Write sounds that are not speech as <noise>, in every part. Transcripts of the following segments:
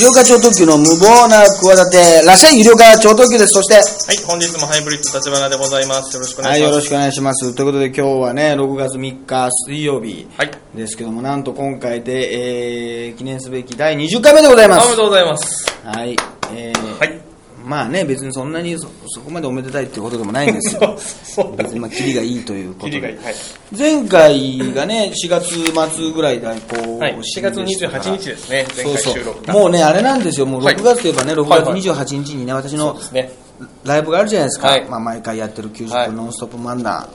医療課長特急の無謀な企て、らっしゃい医療課長特急です。そして、はい、本日もハイブリッド立花でございます。よろしくお願はいい、します。よろしくお願いします。ということで今日はね、6月3日水曜日はい。ですけども、なんと今回で、えー、記念すべき第20回目でございます。おめでとうございます。はい。えー、はい。まあね、別にそんなにそそこまでおめでたいっていうことでもないんですよ。<laughs> そう別にまあ、キリがいいということで。切りがいい。はい。前回がね、4月末ぐらいでこう、はい、4月28日ですね、前回そう収録が。そうもうね、あれなんですよ、もうはい6月といえばね、6はいはい月28日にね、私の。ライブがあるじゃないですか、はいまあ、毎回やってる90はい分ノンストップ漫談、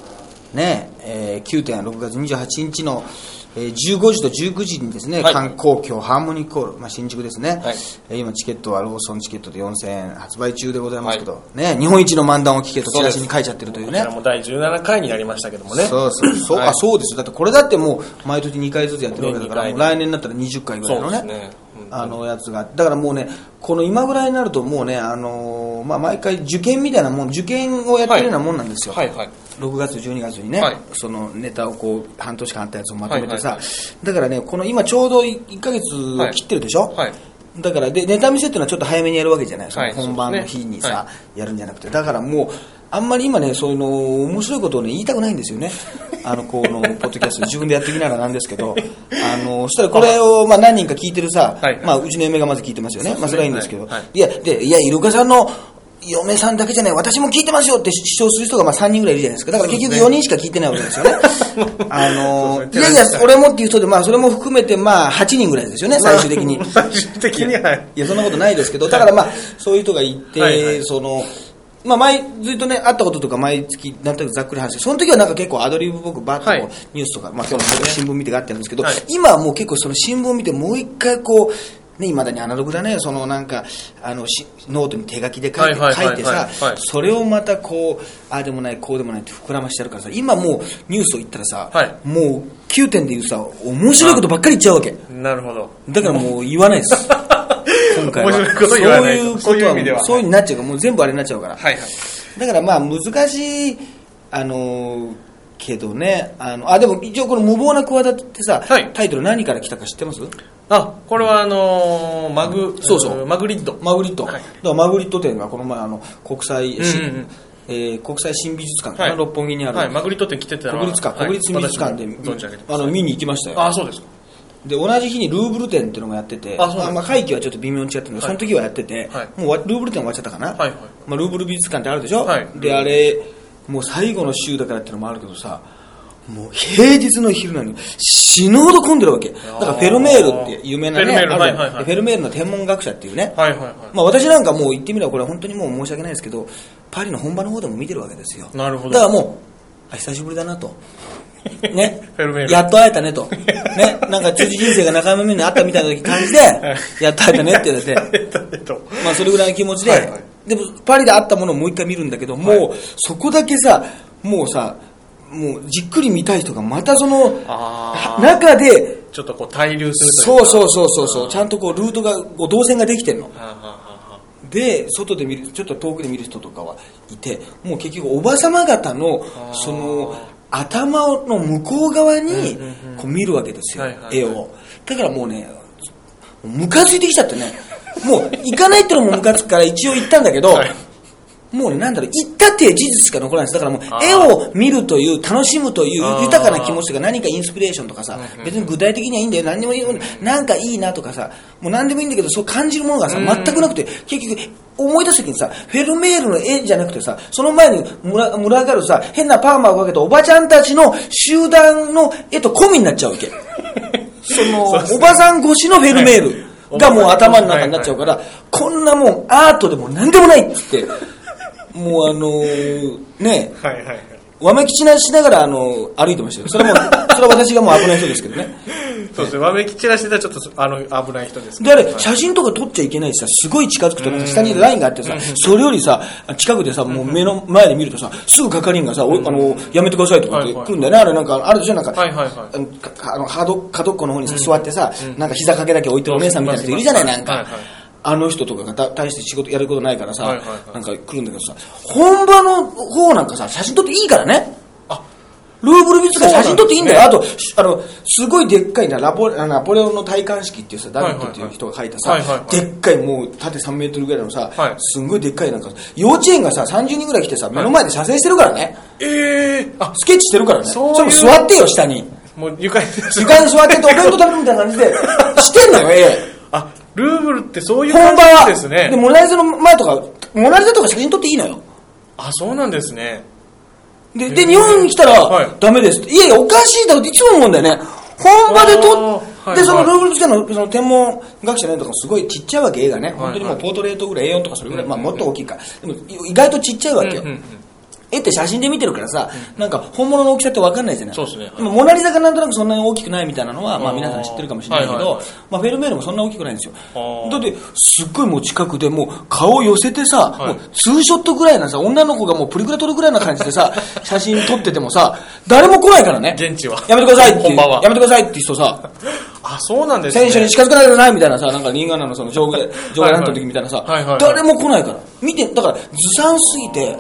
ね、えー、9点、6月28日の、えー、15時と19時にですね、はい。観光協ハーモニックホール、まあ、新宿ですね、はい。えー今、チケットはローソンチケットで4000円発売中でございますけど、ね、日本一の漫談を聞けとチラシに書いちゃってるというね。こちら。も第17回になりましたけどもね。そうそうそう、はい。あそうです。よだってこれだってもう毎年2回ずつやってるわけだから、来年になったら20回ぐらいのねあのやつがだからもうねこの今ぐらいになるともうね、あのーまあ、毎回受験みたいなもん受験をやってるようなもんなんですよ、はいはい。6月12月にね、はい。そのネタをこう半年間あったやつをまとめてさ、はいはいはだからねこの今ちょうど1ヶ月を切ってるでしょ、はい。だからでネタ見せっていうのはちょっと早めにやるわけじゃない、そのはい本番の日にさ、はやるんじゃなくて。だからもうあんまり今ねそういうの面白いことをね言いたくないんですよね。<laughs> あのこのポッドキャスト自分でやってきながらなんですけど。<laughs> あのそしたらこれをまあ何人か聞いてるさ、はいまあ、うちの嫁がまず聞いてますよね。まあ、それはいいんですけど、はい。はいい、やでいやイルカさんの嫁さんだけじゃない私も聞いてますよって主張する人がまあ3人ぐらいいるじゃないですか。だから結局4人しか聞いてないわけですよね。<laughs> あのそうですね。いやいや俺もっていう人でまあそれも含めてまあ8人ぐらいですよね最終的に。最終的には。いや、そんなことないですけど、だからまあ、そういう人がいて、はいはい。その、まあ、毎ずっとね、会ったこととか毎月、なんとなくざっくり話して、その時はなんか結構アドリブ僕バッとこう、はい。ニュースとか、まあ、今日の新聞見てがあってるんですけど、はい。今はもう結構その新聞見てもう一回こう、ね、未だにアナログだね、そのなんか、あの、しノートに手書きで書いて、書いてさそれをまたこう、ああでもない、こうでもないって膨らましてやるからさ、今もうニュースを言ったらさ、はいもう9点で言うさ、面白いことばっかり言っちゃうわけ。なるほど。だからもう言わないです。<laughs> 今回は。面白いこと言わないとそういうことはそういう意味ではそういうになっちゃうから、もう全部あれになっちゃうから。はいはい。だからまあ難しい、あのーけどね、あの、あ、でも一応この無謀な企てってさ、はいタイトル何から来たか知ってます？あ、これはあのー、マグ、そうそう。んマグリット。マグリット。はい。だからマグリット展がこの前あの、国際、うんうんうん。えー国際新美術館はい。六本木にある。はい、マグリット展来てた国立館、はい。国立美術館で、あの見に行きましたよ。あ、そうですか。で同じ日にルーブル展っていうのがやっててあまあ、会期はちょっと微妙に違ってるんで、はい。その時はやってて、はい。もうわルーブル展終わっちゃったかな、まあ、ルーブル美術館ってあるでしょ、はい。であれもう最後の週だからっていうのもあるけどさもう平日の昼なのに死ぬほど混んでるわけ。だからフェルメールって有名なねフェルメールはいールの天文学者っていうね、はいはいはい。まあ、私なんかもう言ってみればこれは本当にもう申し訳ないですけどパリの本場の方でも見てるわけですよ。なるほど。だからもうあ久しぶりだなと。<laughs> ね。やっと会えたねと。ね。なんか辻人生が仲間目にあったみたいな感じでやっと会えたねって言われて。えっと、まあそれぐらいの気持ちで、はいはい。でもパリで会ったものをもう一回見るんだけど、もうそこだけさもうさもうじっくり見たい人がまたその中でちょっとこう滞留するとそいううそうそうそうそう。ちゃんとこうルートがこう動線ができてるの。で外で見るちょっと遠くで見る人とかはいてもう結局おばさま方のその頭の向こう側にこう見るわけですよ、絵を。だからもうねムカついてきちゃってね。もう行かないってのもムカつくから一応行ったんだけど、はいもうね、なんだろう、行ったっていう事実しか残らないです。だからもう絵を見るという、楽しむという豊かな気持ちとか何かインスピレーションとかさ別に具体的にはいいんだよ、何でもいいよ、なんかいいなとかさ、もう何でもいいんだけど、そう感じるものがさ、うん。全くなくて、結局、思い出す時にさ、フェルメールの絵じゃなくてさ、その前に群ら群がるさ、変なパーマをかけたおばちゃんたちの集団の絵と込みになっちゃうわけ。<laughs> その、おばさん越しのフェルメールがもうはい頭の中になっちゃうから、こんなもんアートでも何でもないっつって、もうあのーね、はいはいはい。わめきちなしながらあの歩いてましたよ。それはもう、それは私がもう危ない人ですけどね。そうですね、わめき散らしてたらちょっとあの危ない人ですけで、あれ、はい。写真とか撮っちゃいけないしさ、すごい近づくと、下にラインがあってさ、それよりさ、近くでさ、もう目の前で見るとさ、すぐ係員がさ、おあの、やめてくださいとかって来るんだよね。あれなんか、あるでしょ？なんか、はいはいはい。あの角っこの方にさ座ってさ、なんか膝掛けだけ置いてるお姉さんみたいな人いるじゃない、なんか。はいはい。あの人とかがた大して仕事やることないからさ、はいはいはいなんか来るんだけどさ、本場の方なんかさ、写真撮っていいからね。あルーブル美術館写真撮っていいんだよ。あそうと、しあの、すごいでっかいな、ラポあナポレオンの戴冠式っていうさ、ダビッドっていう人が書いたさはいはいは、いでっかいもう縦3メートルぐらいのさはい、すんごいでっかいなんか、幼稚園がさ、30人ぐらい来てさ、目の前で写生してるからね。ええあ、スケッチしてるからね。そういうそれも座ってよ、下に。もう床に。床に座っててお弁当食べるみたいな感じで、<laughs> してんのよ、絵。あ、ルーブルってそういう本感じ。ですねで、。モナリザの前とか、モナリザとか写真撮っていいのよ。あ、そうなんですね。で、で、日本に来たら、はいダメですって。いやいや、おかしいだろっていつも思うんだよね。本場で撮っあーで、そのはいルーブル美術館のその天文学者の絵とかすごいちっちゃいわけ、絵がね。い本当にもうポートレートぐらい A4 とかそれぐらい、うんまあもっと大きいか。でも意外とちっちゃいわけよ。絵って写真で見てるからさ、なんか本物の大きさって分かんないじゃない。そうですねはいでもモナリザがなんとなくそんなに大きくないみたいなのは、まあ皆さん知ってるかもしれないけどまあフェルメールもそんな大きくないんですよ。だって、すっごいもう近くでもう顔寄せてさ、はいもうツーショットぐらいなさ、女の子がもうプリクラ撮るぐらいな感じでさ、<laughs> 写真撮っててもさ、誰も来ないからね。現地はやめてくださいって。やめてくださいって人さ、<laughs> あ、そうなんですね。選手に近づかないでくださいみたいなさ、なんか新潟のその上下、上下なんとの時みたいなさ誰も来ないから。見て、だからずさんすぎて、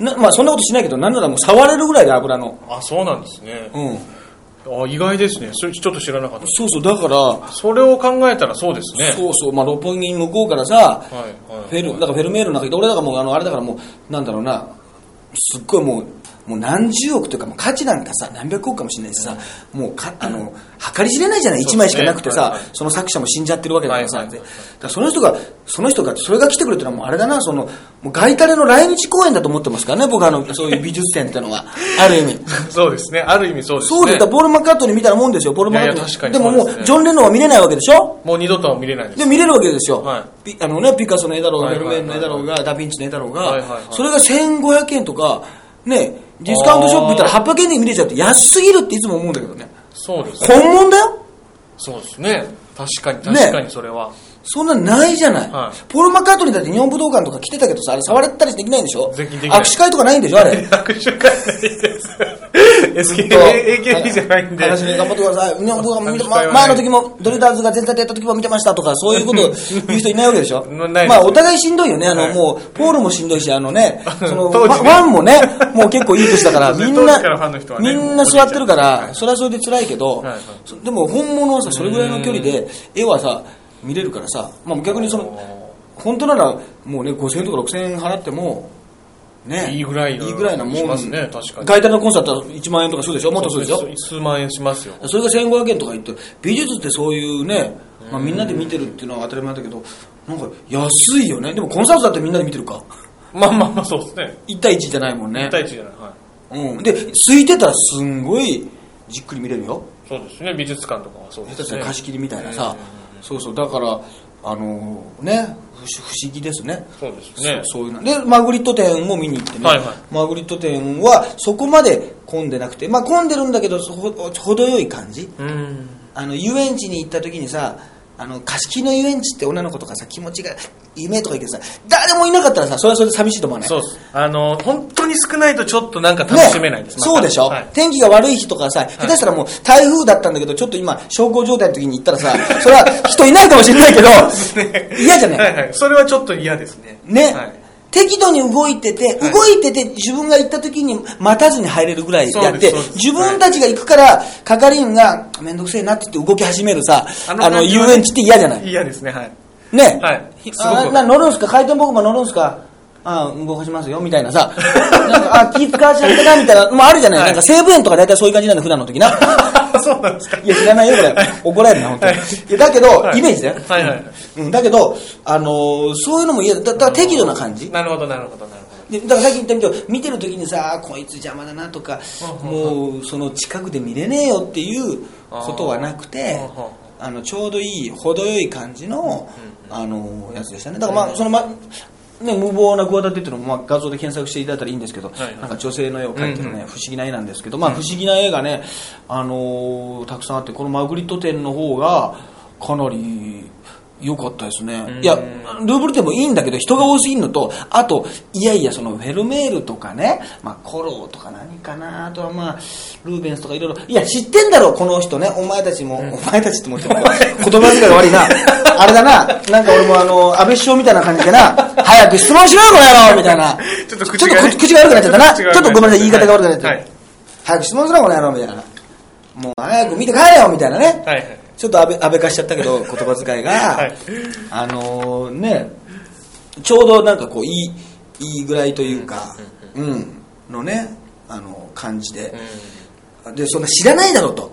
なまあそんなことしないけど、なんならもう触れるぐらいで油の。あ、そうなんですね。うん。あ、意外ですね。それちょっと知らなかった。そうそう、だから、それを考えたらそうですね。そうそう、まあ六本木向こうからさ、はいはいフェル、だからフェルメールの中で、俺だからもう、あの、あれだからもう、なんだろうな、すっごいもう、もう何十億というか、もう価値なんかさ、何百億かもしれないしさ、もうか、あの、計り知れないじゃない、一枚しかなくてさ、その作者も死んじゃってるわけだから。さ、だその人が、その人が、それが来てくれたのはもうあれだな、その、もう外タレの来日公演だと思ってますからね、僕はあの、そういう美術展ってのは、<laughs> ある意味。そうですね。ある意味そうですね。そうです、だからポール・マッカートニーみたいなもんですよ、ポール・マッカートニー。でももう、ジョン・レノンは見れないわけでしょ？もう二度とは見れないです。で見れるわけですよ、はピあのね、ピカソの絵だろうが、フェはいはい。ルメールの絵だろうが、ダ・ヴィンチの絵だろうが、それが1500円とか、ね、ディスカウントショップ行ったら800円で見れちゃって安すぎるっていつも思うんだけどね。そうですね。本物だよそうですね。確かに、ね確かにそれは。そんなないじゃない、はい。ポール・マッカートニーだって日本武道館とか来てたけどさ、あれ触れたりできないんでしょ？で握手会とかないんでしょあれ？<laughs> 握手会ないです。AKB じゃないんで。話に頑張ってください。日本武道館も見て、ま前の時も、ドリダーズが全体でやった時も見てましたとか、そういうこと <laughs> 言う人いないわけでしょ？ないです。まあ、お互いしんどいよね。あの、はい。もう、ポールもしんどいし、あのね、<laughs> その、当時ね。ファンもね、もう結構いい年だから、みんなねみんな座ってるからは、い。それはそれで辛いけどはいはい、そでも本物はさ、それぐらいの距離で、絵はさ、見れるからさ、まあ逆にその、本当なら、もうね、5000円とか6000円払っても、ね、いいぐらいのいいぐらいなもん。しますね確かにガイタレのコンサートは1万円とかするでしょもっとするでしょ数万円しますよ。それが1500円とか言って美術ってそういうね、まあ、みんなで見てるっていうのは当たり前だけどなんか安いよねでもコンサートだってみんなで見てるかまあまあまあ、そうですね。1対1じゃないもんね1対1じゃない。はい。うん、で空いてたらすんごいじっくり見れるよそうですね。美術館とかはそうですね。貸し切りみたいなさ、そうそう。だからあのね不思不思議ですね。そうですね。そういうの。でマグリット展も見に行ってね、はいはい。マグリット展はそこまで混んでなくてまあ混んでるんだけどそほ程よい感じ。うん。あの遊園地に行った時にさあの貸し切りの遊園地って女の子とかさ気持ちが夢とか言ってさ誰もいなかったらさそれはそれで寂しいと思わない？そうです。あの、本当に少ないとちょっとなんか楽しめないです。またそうでしょ、はい天気が悪い日とかさ、下手したらもう台風だったんだけど、ちょっと今、小康状態の時に行ったらさ、それは人いないかもしれないけど、<laughs> 嫌じゃない、はいはい。それはちょっと嫌ですね。ね、はい適度に動いてて、はい。動いてて自分が行った時に待たずに入れるぐらいやって自分たちが行くから、係員がめんどくせえなって言って動き始めるさ、あの遊園地って嫌じゃない？嫌ですね、はい。ね、はい。あな乗るんすか？回転僕も乗るんすか？あ動かしますよみたいなさ。なんかあ気使わしちゃったなみたいなもうあるじゃない、はい。なんか西武園とか大体そういう感じなんだ普段の時なそうなんですか。いや知らないよこれ。怒られるな本当に、はい。いやだけど、はい。イメージだよ、はいはい。うん、だけど、あのーそういうのも嫌だ。だだから適度な感じ。なるほど、なるほど、なるほど。でだからさっき言ったみたいに見てる時にさこいつ邪魔だなとかうんもうその近くで見れねえよっていうことはなくてうんあのちょうどいい程よい感じのあのやつでしたね。だからまあそのまね、無謀な企てっていうのも、まあ、画像で検索していただいたらいいんですけど、はいはい。なんか女性の絵を描いてるね、うんうん。不思議な絵なんですけど、まあ、不思議な絵がね、あのーたくさんあってこのマグリット展の方がかなり良かったですね、うん。いやルーブル展もいいんだけど人が多すぎるのとあといやいやそのフェルメールとかね、まあ、コローとか何かなあとはまあルーベンスとかいろいろ。いや知ってんだろこの人ね。お前たちも、お前たちって思っても <laughs> 言葉遣いが悪いな。あれだな。なんか俺もあの安倍首相みたいな感じでな。早く質問しろよこの野郎みたいな。ちょっと口が口が悪くなっちゃったな。ちょっとごめんなさい言い方が悪くなっちゃった、はい。早く質問すろ、この野郎、みたいな。もう早く見て帰れよ、みたいなね。はいはい。ちょっと安倍安倍化しちゃったけど、<laughs> 言葉遣いが、はい。あのね、ちょうどなんかこう、いい、いいぐらいというか、うん、のね、あの、感じで、で、そんな知らないだろうと。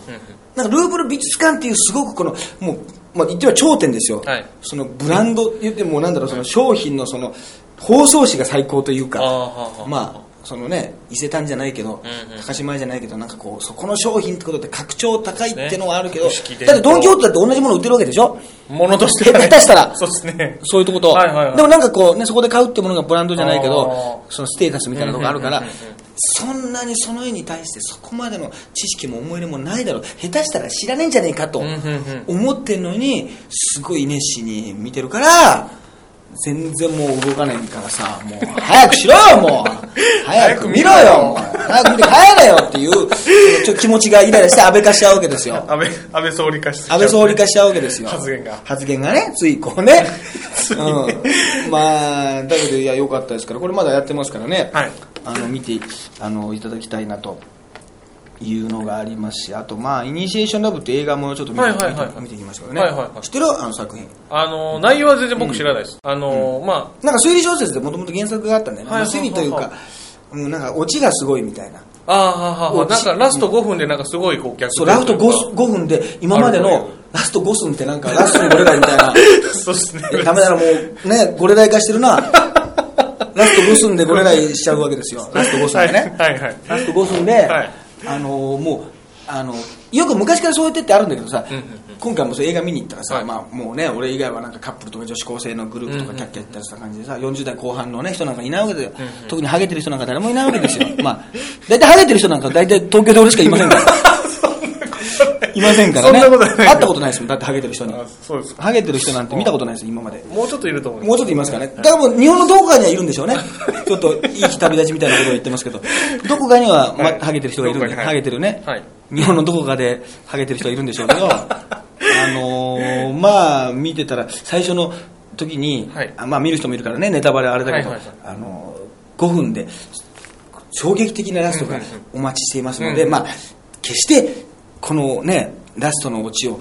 なんかルーブル美術館っていうすごくこの、もう、まあ、言っては頂点ですよ。はい。そのブランド、言ってもなんだろう、その商品のその、包装紙が最高というか、あまあ、そのね、伊勢丹じゃないけど、うんうん。高島屋じゃないけど、なんかこう、そこの商品ってことで格調高いってのはあるけど、ねだってドン・キホーテだって同じもの売ってるわけでしょ？ものとして。はね下手したら。そうですね。そういうとこと、はいはいはい。でもなんかこうね、そこで買うってものがブランドじゃないけあど、そのステータスみたいなとこがあるからうんうんうんうんうん、そんなにその絵に対してそこまでの知識も思い入れもないだろう。下手したら知らねえんじゃねえかと思ってんのに、すごい熱心に見てるから、全然もう動かないからさ、もう早くしろよ、もう早く見ろよ、早く見て帰れよっていう、ちょ気持ちがイライラして安倍化しちゃうわけですよ。安倍、安倍総理化して。安倍総理化しちゃうわけですよ。発言が発言がね、ついこうね。<laughs> うん。まあ、だけど、いや、良かったですから、これまだやってますからね。はいあの、見て、あの、いただきたいなと。いうのがありますし、あと、まあ、イニシエーションラブって映画もちょっと見て,、はいはいはいはい見ていきましたけどね、はいはいはい知ってる？あの作品。あの、内容は全然僕知らないです。あの、まなんか推理小説でもともと原作があったんだよね。はいまあ推理というはいか、うん、なんかオチがすごいみたいな。あ、ああ、はあはなんかラスト5分でなんかすごいこう逆そう、ラスト 5, 5分で、今までのラスト5分ってなんかラストにゴレライみたいな。<laughs> そうですね。ダメだな、もう、ね、ゴレライ化してるな。ラスト5分でゴレライしちゃうわけですよ。ラスト5分でね。はいはいはい。ラスト5分で、はいあのーもう、あの、よく昔からそうやってってあるんだけどさ、うんうん今回もそう映画見に行ったらさ、はいまあもうね、俺以外はなんかカップルとか女子高生のグループとかキャッキャやってた感じでさ、40代後半のね、人なんかいないわけだよ。特にハゲてる人なんか誰もいないわけですよ。まあ、大体ハゲてる人なんか大体東京で俺しかいませんから。<laughs> いませんからね。そんなことない会ったことないですもん、だってハゲてる人に。あそうです。か。ハゲてる人なんて見たことないですよ、今まで。もうちょっといると思う。もうちょっといますからね。だからもう日本のどこかにはいるんでしょうね。ちょっといい日旅立ちみたいなことを言ってますけど、どこかには、まはい。ハゲてる人がいるんで、ハゲてるね、はい。日本のどこかでハゲてる人がいるんでしょうけど、<laughs> あのーまあ見てたら最初の時に、はい。あまあ見る人もいるからね、ネタバレあれだけど、はいはいはい。あのー5分で衝撃的なラストがお待ちしていますので、うん。まあ決してこのね、ラストのオチを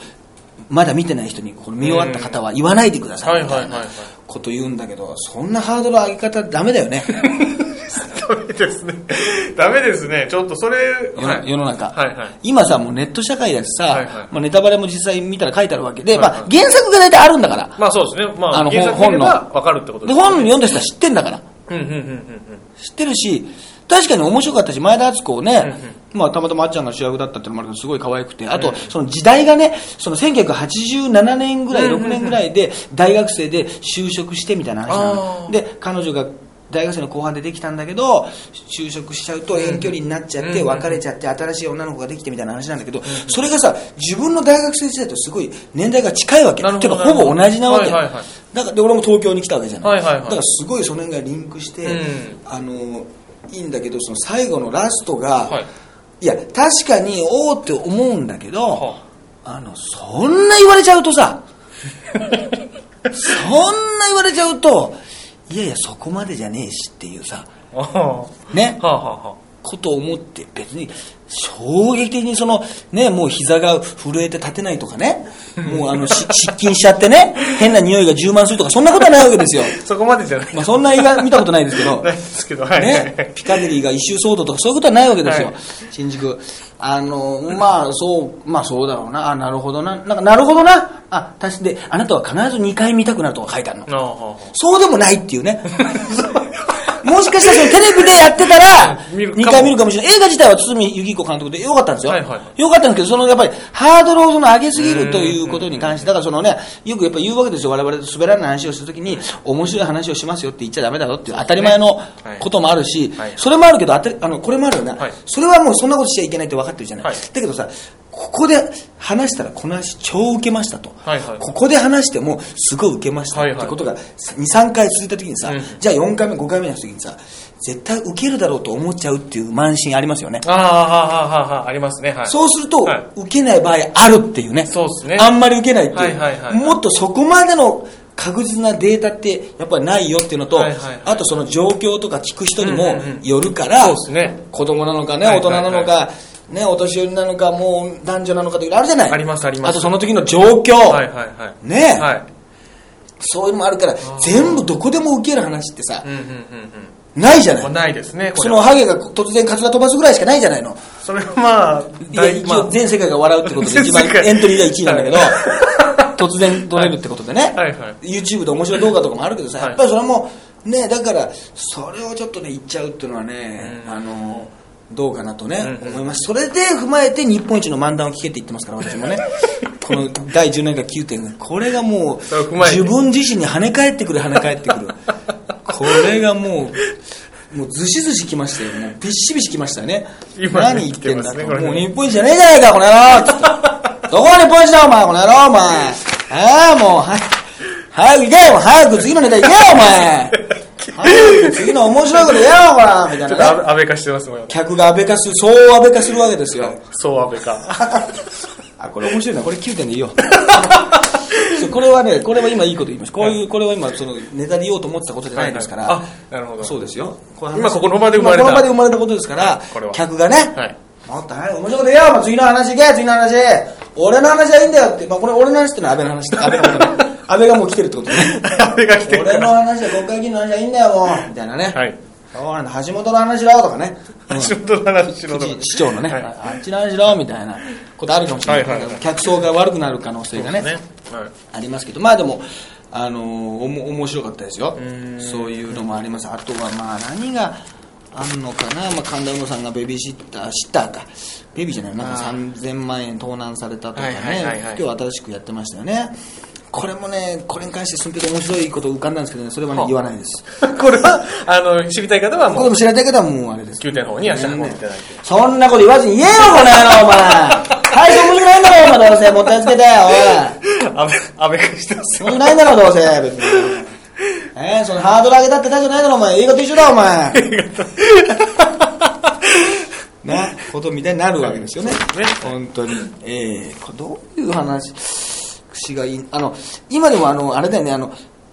まだ見てない人にこれ見終わった方は言わないでくださいみたいなこと言うんだけど、そんなハードル上げ方ダメだよね。ダメですね。ダメですね。ちょっとそれ、世の中、はいはい。今さ、もうネット社会だしさ、はいはいまあ、ネタバレも実際見たら書いてあるわけで、はいはいまあ、原作が大体あるんだから。まあそうですね。まあ、あの本見ればわかるってことで、ね。本読んだ人は知ってんだから。うんうんうんうん知ってるし、確かに面白かったし、前田敦子をね、まあ、たまたまあっちゃんが主役だったっていうのもあるけど、すごい可愛くて、あと、その時代がね、その1987年ぐらい、うんうんうん6年ぐらいで、大学生で就職してみたいな話なあの。ー。で、彼女が、大学生の後半でできたんだけど、就職しちゃうと遠距離になっちゃって、うん。別れちゃって、新しい女の子ができてみたいな話なんだけど、それがさ、自分の大学生時代とすごい年代が近いわけ。なるほどてか、ほぼ同じなわけ。だからで俺も東京に来たわけじゃない、だからすごいその辺がリンクして、うん。あのいいんだけどその最後のラストが、はいい、や確かにおおって思うんだけど、はあ。のそんな言われちゃうとさ <laughs> そんな言われちゃうといやいやそこまでじゃねえしっていうさあはね。あはあはことを思って別に衝撃的にそのねもう膝が震えて立てないとかねもうあのし失禁しちゃってね変な匂いが充満するとかそんなことはないわけですよあ。<laughs> そこまでじゃない。まあそんな映画見たことないですけど <laughs> ないですけど、はい。ね、ピカデリーが一周騒動とかそういうことはないわけですよ、はい新宿。あの、まあ、そう、まあそうだろうな。あ、なるほどな。なんか、なるほどな。あ、確かで、あなたは必ず2回見たくなるとか書いてあるの。そうでもないっていうね。<laughs> もしかしたらそのテレビでやってたら、見るかも2回見るかもしれない。映画自体は堤幸彦監督で良かったんですよ。はいはいは良かったんですけど、そのやっぱりハードルをその上げすぎるということに関して、だからそのね、よくやっぱ言うわけですよ。我々と滑らない話をするときに、面白い話をしますよって言っちゃダメだろっていう当たり前のこともあるしはい、それもあるけど、あの、これもあるよなはい。それはもうそんなことしちゃいけないって分かってるじゃない。はいだけどさ、ここで話したらこの話超受けましたと。はいはいここで話してもすごい受けましたはいはいってことが2、3回続いた時にさ、うんじゃあ4回目、5回目の時にさ、絶対受けるだろうと思っちゃうっていう慢心ありますよね。ああ、はあ、はあ、はあ、ありますね。はい。そうすると、はい受けない場合あるっていうね。そうですねあんまり受けないっていう。はいはいはいもっとそこまでの確実なデータってやっぱりないよっていうのと、はいはいはいあとその状況とか聞く人にもうんうんうんよるから、そうですね子供なのかね、はい大人なのか、はいはね、お年寄りなのか、もう男女なのかとかあるじゃない。ありますありますあとその時の状況。はいはいはい。ね、はい。そういうのもあるから、全部どこでも受ける話ってさう、んうんうんないじゃない。ないですね、こそ。のハゲが突然カツラ飛ばすぐらいしかないじゃないの。それはまあ、いや、一応全世界が笑うってことで一番エントリーが1位なんだけど、突然撮れるってことでね、はいはい YouTube で面白い動画とかもあるけどさ、はいやっぱりそれも、ね、だから、それをちょっとね、言っちゃうっていうのはね、うんあの、どうかなとね、うん思います。それで踏まえて日本一の漫談を聞けって言ってますから、私もね。<laughs> この第10年間9点、これがもう自分自身に跳ね返ってくる跳ね返ってくる。<laughs> これがもう、もうずしずしきましたよね。ビッシビシきましたよね。何言ってんだと。来てますねもう日本一じゃねえじゃないか、この野郎どこが日本一だ、お前、この野郎、お前。ああ、もう、はい。早く行けよ、早く次のネタ行けよ、お前。次の面白いこと言えよ、ほら、みたいちょっとなね。安倍化してますもん。客が安倍化する、そう安倍化するわけですよ。そう安倍化。<laughs> あ、これ面白いな。これ9点でいいよ。これはね、これは今いいこと言いました。こういう、これは今、その、ネタで言おうと思ってたことじゃないですから。はいはいあなるほどそうですよ。今ここの場で生まれた今この場で生まれたことですから客がね、はい。もっと早く面白いこと言えよ、次の話行け、次の話。俺の話はいいんだよって。まあ、これ俺の話ってのは安倍の話だ。安倍のことね。安倍がもう来てるってことね。<laughs> 安倍が来てるか俺のら。話は国会議員の話はいいんだよ、もう。みたいなね。はい。そうなんだ、橋本の話だよとかね。うん仕事の話しろとか市長のね、はいあっちの話だよみたいなことあるかもしれない,、はいはいはい客層が悪くなる可能性がねね。はい。ありますけどまあでもあのーおも面白かったですよんそういうのもありますあとはまあ何があるのかな、まあ、神田うのさんがベビーシッターシッターかベビーじゃないなんかあ3000万円盗難されたとかね、はいはいはいはい今日新しくやってましたよねこれもねこれに関してすんぺと面白いこと浮かんだんですけどねそれはねは言わないです <laughs> これは、あの、知りたい方はもうこれも、知らない方はもうあれです9点の方に足運んでいただいて。そんなこと言わずに言えよ、この野郎、お前。大した面白いんだろ、お前、どうせ。もったいつけて、おい。安倍、安倍化してますよ。面白くないんだろ、どうせ。別に。えー、そのハードル上げたって大丈夫ないだろ、お前。映画と一緒だ、お前。な、ことみたいになるわけですよね。ね本当に。ええこれどういう話？がいい、あの、今でもあの、あれだよね、あの、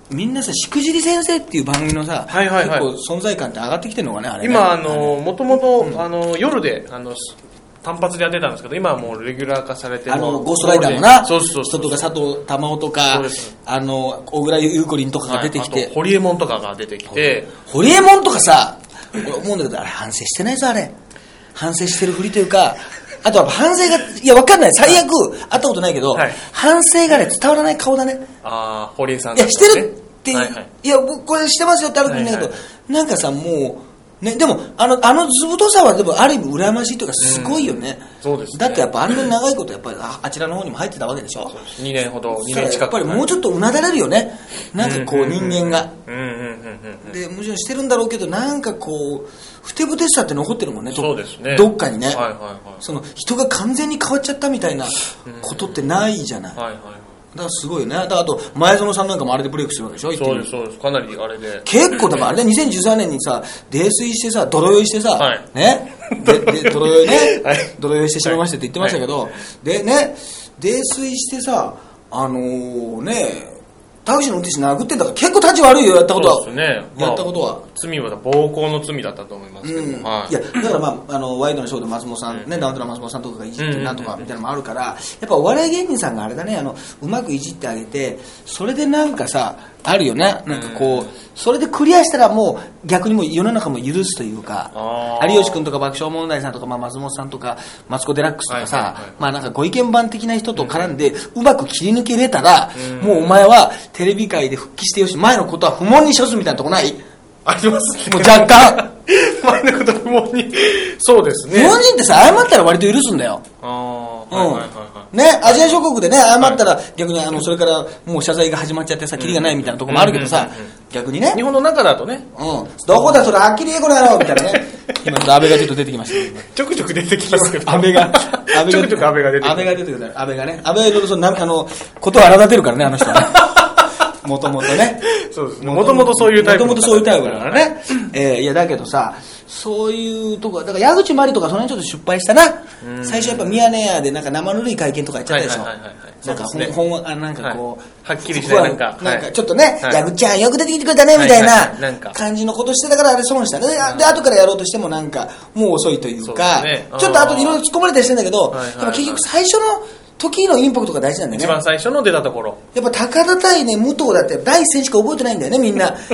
みんなさ、しくじり先生っていう番組のさ、はいはいはい結構存在感って上がってきてるのかね、あれね。今、あの、もともと、あの、夜で、あの、単発でやってたんですけど、今はもうレギュラー化されて、あの、ゴーストライターのな、そうそうそう。人とか佐藤珠緒とそかあの、小倉優子凛とかが出てきてはいあと、ホリエモンとかが出てきて、ホリエモンとかさ、俺思うんだけど、あれ反省してないぞ、あれ。反省してるふりというか、あとは反省が、いや、わかんない。最悪、会ったことないけど、はい。反省がね、伝わらない顔だね。ああ、堀江さんいや、してるっていいはい。いや、僕これしてますよってあるかもしれないけど、はいはなんかさ、もう、ね、でも、あの、あの図太さは、でも、ある意味羨ましいというか、すごいよね。そうですねだってやっぱあんなに長いこと、やっぱりああちらの方にも入ってたわけでしょ。2年ほど、2そしたら年近く。やっぱりもうちょっとうなだれるよね。なんかこう、人間が。うんうんうんうんうん。で、もちろんしてるんだろうけど、なんかこう、ふてぶてしさって残ってるもんね、どそうですね。どっかにね。はいはいはい。その人が完全に変わっちゃったみたいなことってないじゃない。はいはい。だからすごいよね。だからあと、前園さんなんかもあれでブレイクしてるわけでしょ？そうです、そうです。かなりあれで。結構、だからあれね、2013年にさ、泥酔してさ、泥酔いしてさ、はいね、でで泥酔いね、<laughs> はい泥酔いしてしまいましたって言ってましたけど、でね、泥酔してさ、あのーね、タクシーの運転手殴ってんだから結構立ち悪いよ、やったことは。そうですね。やったことは。罪は暴行の罪だったと思いますけどうん。も。はい。や、だからまあ、あの、ワイドのショーで松本さん、ね、ダウンタウンの松本さんとかがいじってなんとかみたいなのもあるから、やっぱお笑い芸人さんがあれだね、あの、うまくいじってあげて、それでなんかさ、あるよね、なんかこう、それでクリアしたらもう逆にもう世の中も許すというか有吉君とか爆笑問題さんとか、まあ、松本さんとか、マツコ・デラックスとかさはいはいはい、まあなんかご意見番的な人と絡んで、うまく切り抜けれたら、もうお前はテレビ界で復帰してよし、前のことは不問に処すみたいなとこない？ありますね。もう若干。<laughs> 前のこと不問に。そうですね。日本人ってさ、謝ったら割と許すんだよ。ああ、うんはいはいはいはい。ね、アジア諸国でね、謝ったら逆にあの、それからもう謝罪が始まっちゃってさ、キリがないみたいなとこもあるけどさ逆にね日、本の中だとね、うん、どこだそれ、はっきり言えこの野郎みたいなね。<laughs> 今、安倍がちょっと出てきました。ちょくちょく出てきますけど。安倍が、安倍ちょくちょく安倍が出てくる安倍が出てくる。安倍がね。安倍はいろいろその、なあの、ことを荒立てるからね、あの人はね。<laughs> もともとね。<laughs> そうです。ね。もともとそういうタイプ。もともとそういうタイプだからね。えーいや、だけどさ、そういうとこ、だから矢口真理とかその辺ちょっと失敗したな。最初やっぱミヤネ屋でなんか生ぬるい会見とかやっちゃったでしょ。なんかね。本本あなんかこう、はい。はっきりしないなんか。なんかはい。ちょっとね、はい。やぐちゃんよく出てきてくれたねみたいな感じのことしてたからあれ損したね。でで後からやろうとしてもなんかもう遅いというかちょっと後でいろいろ突っ込まれたりしてんだけど、結局最初の時のインパクトが大事なんだよ一ね番最初の出たところやっぱ高田対ね、武藤だって第一戦しか覚えてないんだよね、みんな。そ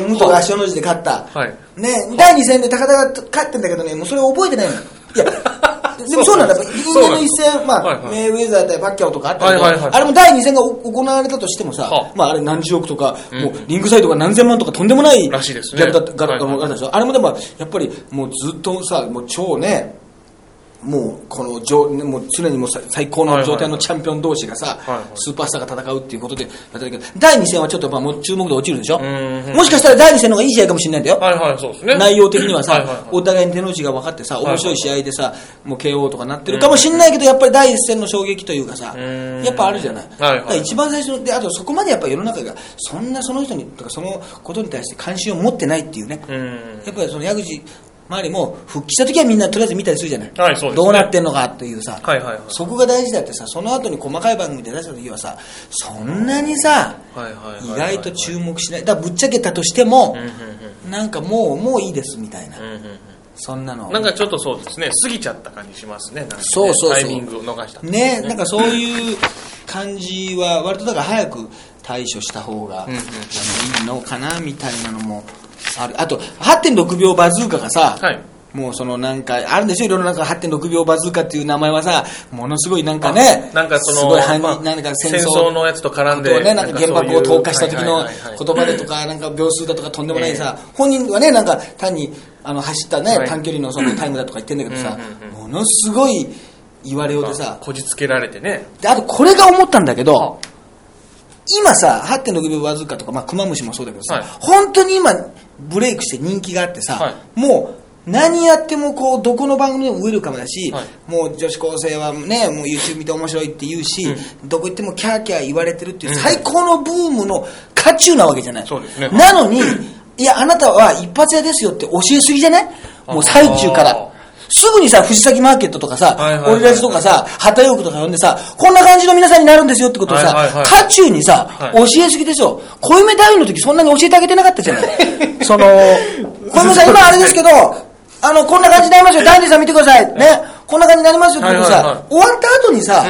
の武藤が足の字で勝った。はいね、第二戦で高田が勝ってんだけどね、もうそれ覚えてないの。いや、<laughs> でもそうなんだ。やっぱ因縁の一戦、まあ、はいはいメイウェザー対パッキャオとかあったけど、はいはいはいあれも第二戦が行われたとしてもさ、はあまああれ何十億とか、もうリングサイドが何千万とかとんでもないギャラだった、ガラはいはいあったでしょ。あれもでも、やっぱりもうずっとさ、もう超ね、もうこのもう常にも最高の状態のチャンピオン同士がさ、スーパースターが戦うっていうことで第2戦はちょっとまあもう注目度落ちるでしょ？んもしかしたら第2戦の方がいい試合かもしれないんだよ、はいはいそうですね。内容的にはさ、はいはいはい。お互いに手の内が分かってさ面白い試合でさ、もう KO とかなってるかもしれないけどやっぱり第一戦の衝撃というかさん。やっぱあるじゃない、はいはい。一番最初のであとそこまでやっぱ世の中がそんなその人にとかそのことに対して関心を持ってないっていうね、うん。やっぱりその矢口周りも復帰した時はみんなとりあえず見たりするじゃない、はいそうですね。どうなってんのかっていうさ、はいはいはい。そこが大事だってさその後に細かい番組で出した時はさそんなにさはいはいはい意はい。外と注目しない。だからぶっちゃけたとしてもうんうんなんかもうもういいですみたいな。うんうんうん。そんなの。なんかちょっとそうですね。過ぎちゃった感じしますね。ねそうそうそう。タイミングを逃したね。なんかそういう感じは割とだから早く対処した方が、うん。いいのかなみたいなのもある。あと8.6秒バズーカがさ、はい。もうそのなんかあるんですよ。いろいろなんか8.6秒バズーカっていう名前はさものすごいなんかねなんかそのすごい反まあなんか戦戦争争のやつと絡んでね、なんか原爆を投下した時の言葉でとか、なんか秒数だとかとんでもないさ、本人はね、なんか単にあの走ったね、はい。短距離のそのタイムだとか言ってんだけどさものすごい言われようでさ、こじつけられてね。であとこれが思ったんだけど、今さ、8.6秒わずかとか、まあ、クマムシもそうだけどさ、はい。本当に今、ブレイクして人気があってさ、はい。もう、何やってもこうどこの番組でもウェルカムだし、はい。もう女子高生はねもう YouTube 見て面白いって言うし、どこ行ってもキャーキャー言われてるっていう最高のブームの渦中なわけじゃない、そうですね。なのにいやあなたは一発屋ですよって教えすぎじゃない？もう最中からすぐにさ、藤崎マーケットとかさ、オリラジとかさ、旗ヨークとか呼んでさ、こんな感じの皆さんになるんですよってことをさ、渦中にさ、はい教えすぎでしょ。小夢ダウンの時そんなに教えてあげてなかったじゃない。<laughs> その、小夢さん <laughs> 今あれですけど、あの、こんな感じになりますよ。ダンディさん見てください。ね。こんな感じになりますよってことさ、終わった後にさ、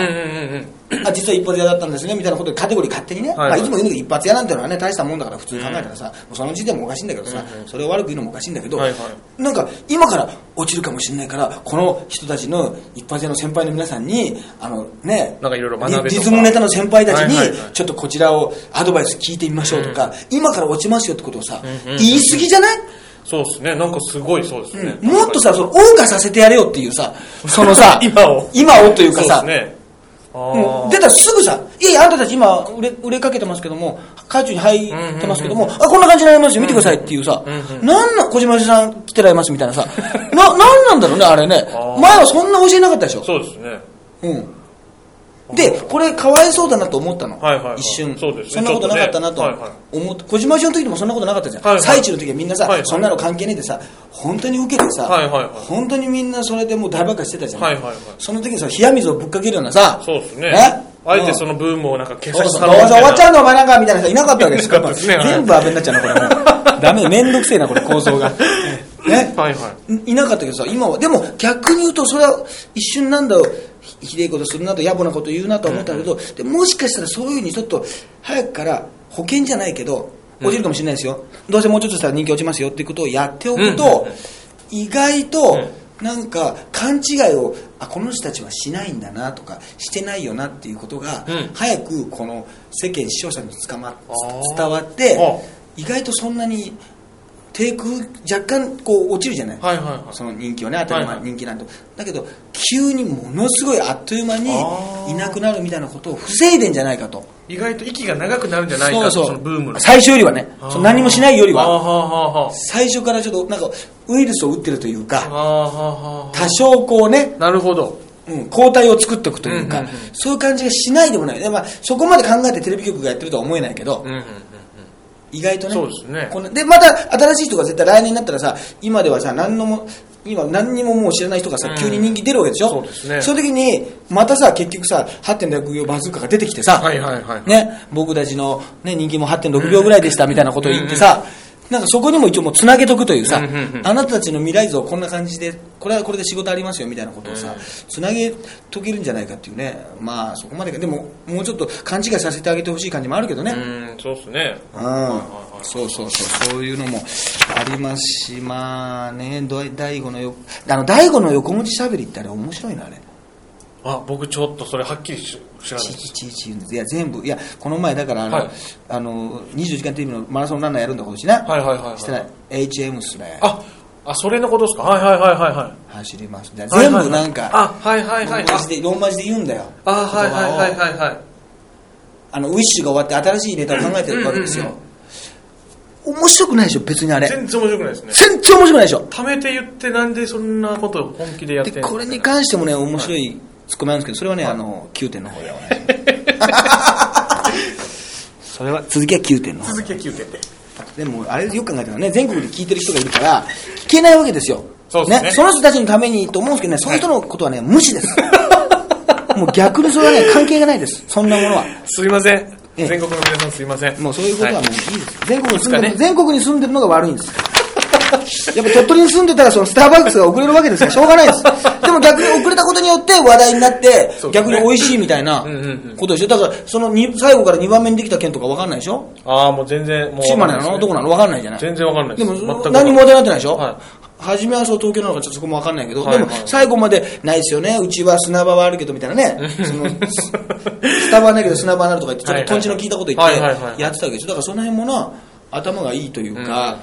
<coughs> あ実は一発屋だったんですねみたいなことでカテゴリー勝手にね、はいはい。まあ、いつも言うんだけど一発屋なんてのはね大したもんだから普通に考えたらさ、もうその時点でもおかしいんだけどさ、それを悪く言うのもおかしいんだけど、はいはなんか今から落ちるかもしれないからこの人たちの一発屋の先輩の皆さんにあのねなんかいろいろ学べリリズムネタの先輩たちにはいはいはい。ちょっとこちらをアドバイス聞いてみましょうとか、今から落ちますよってことをさ、うんうん言い過ぎじゃない？そうですね。なんかすごいそうですね、もっとさ、その、謳歌させてやれよっていうさ、そのさ、<laughs> 今を。今をというかさ、ねもう出たらすぐさ、いやいや、あんたたち今売れ、売れかけてますけども、渦中に入ってますけども、あ、こんな感じになりますよ、見てくださいっていうさ、なんな、小島さん来てられますみたいなさ、な、なんなんだろうね、あれね。前はそんな教えなかったでしょ。そうですね。うん。で、これかわいそうだなと思ったの。はいはいはい。一瞬。そうですね。んなことなかったなとちょっとね。はい思って、小島氏の時でもそんなことなかったじゃん。はいはい。最中の時はみんなさ、はいはい。そんなの関係ねえでさ、本当に受けてさ、はいはいはい。本当にみんなそれでもう大爆発してたじゃん。はいはいはい。その時にさ、冷や水をぶっかけるようなさ、そうですね。ねあえてそのブームをなんか消さ終わっちゃうのお前なんかみたいな人いなかったわけですからねはい全部安倍になっちゃうな、これもう。ダメ、めんどくせえな、これ構造が。ね。<laughs> はいはい。いなかったけどさ、今は、でも逆に言うと、それは一瞬なんだろう、ひひでえことするなと、野暮なこと言うなとは思ったけど、でもしかしたらそういうふうにちょっと、早くから保険じゃないけど、落ちるかもしれないですよ。どうせもうちょっとしたら人気落ちますよっていうことをやっておくと、意外と、なんか勘違いをあこの人たちはしないんだなとかしてないよなっていうことが、うん。早くこの世間視聴者に捕ま伝わってあ。意外とそんなに低空若干こう落ちるじゃない、はいはいはい。その人気はね当たり前、はいはい。人気なんてだけど急にものすごいあっという間にいなくなるみたいなことを防いでんじゃないかと。意外と息が長くなるんじゃないかとそのブームの。最初よりはね。その何もしないよりは。最初からちょっとなんかウイルスを打ってるというか多少こうねあなるほど。うん、抗体を作っておくというか、うんうんうん。そういう感じがしないでもない、でまあ、そこまで考えてテレビ局がやってるとは思えないけど、うんうんうん意外とね。そうですね。このでまた新しい人が絶対来年になったらさ今ではさ何のも今何にももう知らない人がさ、うん。急に人気出るわけでしょ？そうですね。そういう時に、またさ、結局さ、8.6秒バズーカが出てきてさ、はいはいはいね、僕たちの、ね、人気も8.6秒ぐらいでしたみたいなことを言ってさ、なんかそこにも一応もうつなげとくというさ、あなたたちの未来像こんな感じで、これはこれで仕事ありますよみたいなことをさ、つなげとけるんじゃないかっていうね、まあそこまでか、でももうちょっと勘違いさせてあげてほしい感じもあるけどね。うんそうっすね。うん、そうそうそう、そういうのもありますし、まあね、ど大悟のよ、あの、大悟の横文字しゃべりってあれ面白いな、あれ。あ僕ちょっとそれはっきりし知らないちです。いや、全部、いや、この前だから、あの、はいあの、24時間テレビのマラソンランナーやるんだ、今年ね。はいはいはいはいしたら、HM っすね。ああそれのことですか？はいはいはいはいはい走ります。全はいはいはい部なんか、あはいはいはいマ字で、ローマ字で言うんだよ。あはいはいはいい。はいはいあの、ウィッシュが終わって新しいネタを考えてるわけですようんうん。面白くないでしょ、別にあれ。全然面白くないですね全然面白くないでしょ？貯めて言ってなんでそんなことを本気でやってんの？でこれに関してもね面白いツッコミあるんですけどそれはね、あの9点の方でお願いします。<laughs> それは続きは9点の方。続きは9点で。でもあれよく考えたらね全国で聞いてる人がいるから聞けないわけですよ。そうですね。その人たちのためにと思うんですけどねその人のことはね無視です。<laughs> もう逆にそれはね関係がないです。そんなものは。すいません。ええ。全国の皆さんすいません。もうそういうことはもういいです、全国に住んでる、ね全国に住んでるのが悪いんです。やっぱ鳥取に住んでたらそのスターバックスが遅れるわけですからしょうがないですでも逆に遅れたことによって話題になって、逆に美味しいみたいなことでしょ？だからそのに最後から2番目にできた県とか分かんないでしょ？ああもう全然もう島根なの？どこなの？分かんないじゃない？全然わかんないでも何も話題になってないでしょ、はい。初めはそう東京なのかちょっとそこも分かんないけど、はい。はいでも最後までないですよね。うちは砂場はあるけどみたいなね。そのスタバはないけど砂場になるとか言ってちょっととんちの効いたこと言ってやってたわけですよだからその辺もな頭がいいというか、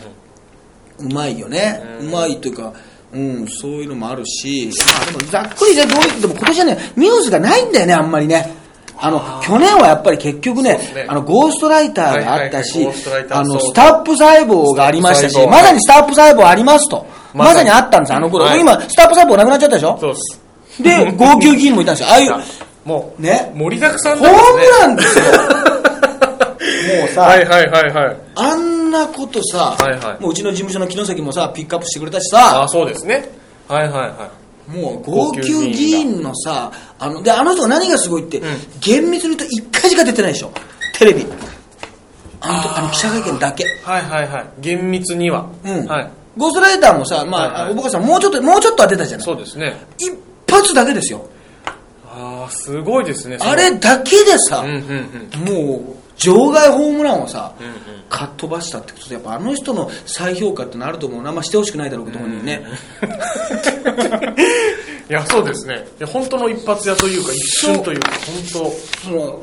うまいよね、うまいというか、うん、そういうのもあるし、まあ、でもざっくりね、どういう、でも今年はね、ミューズがないんだよね、あんまりね。あの、去年はやっぱり結局ね、ね。あの、ゴーストライターがあったし、あの、スタップ細胞がありましたし、まさにスタップ細胞ありますと。まさに。にあったんです、あの頃。はい。今、スタップ細胞なくなっちゃったでしょ？そうです。で、号泣議員もいたんですよ。ああいう、もうね、盛りだくさんホームなんですね。ランですよ。<laughs> もうさ、はいはいはいはい。あんなことさ、はいはい。もううちの事務所の木崎もさ、ピックアップしてくれたしあさ、あそうですね。はいはいはもう号泣議員のさ、あの、で、あの人が何がすごいって、厳密に言うと一回しか出てないでしょ。テレビ。あのと、あの記者会見だけ。いはいはいはい。厳密には。うん。はい。ゴーストライターもさ、まあ、はいはい。おばかさんもうちょっと、もうちょっとは出たじゃない。そうですね。一発だけですよ。ああすごいですね。あれだけでさ、うんうんうん。もう、場外ホームランをさ、うんうん。かっ飛ばしたってことで、やっぱあの人の再評価ってのあると思うな。あんましてほしくないだろうけど、本人ね。<laughs> いやそうですね。本当の一発屋というか一瞬というか本そのも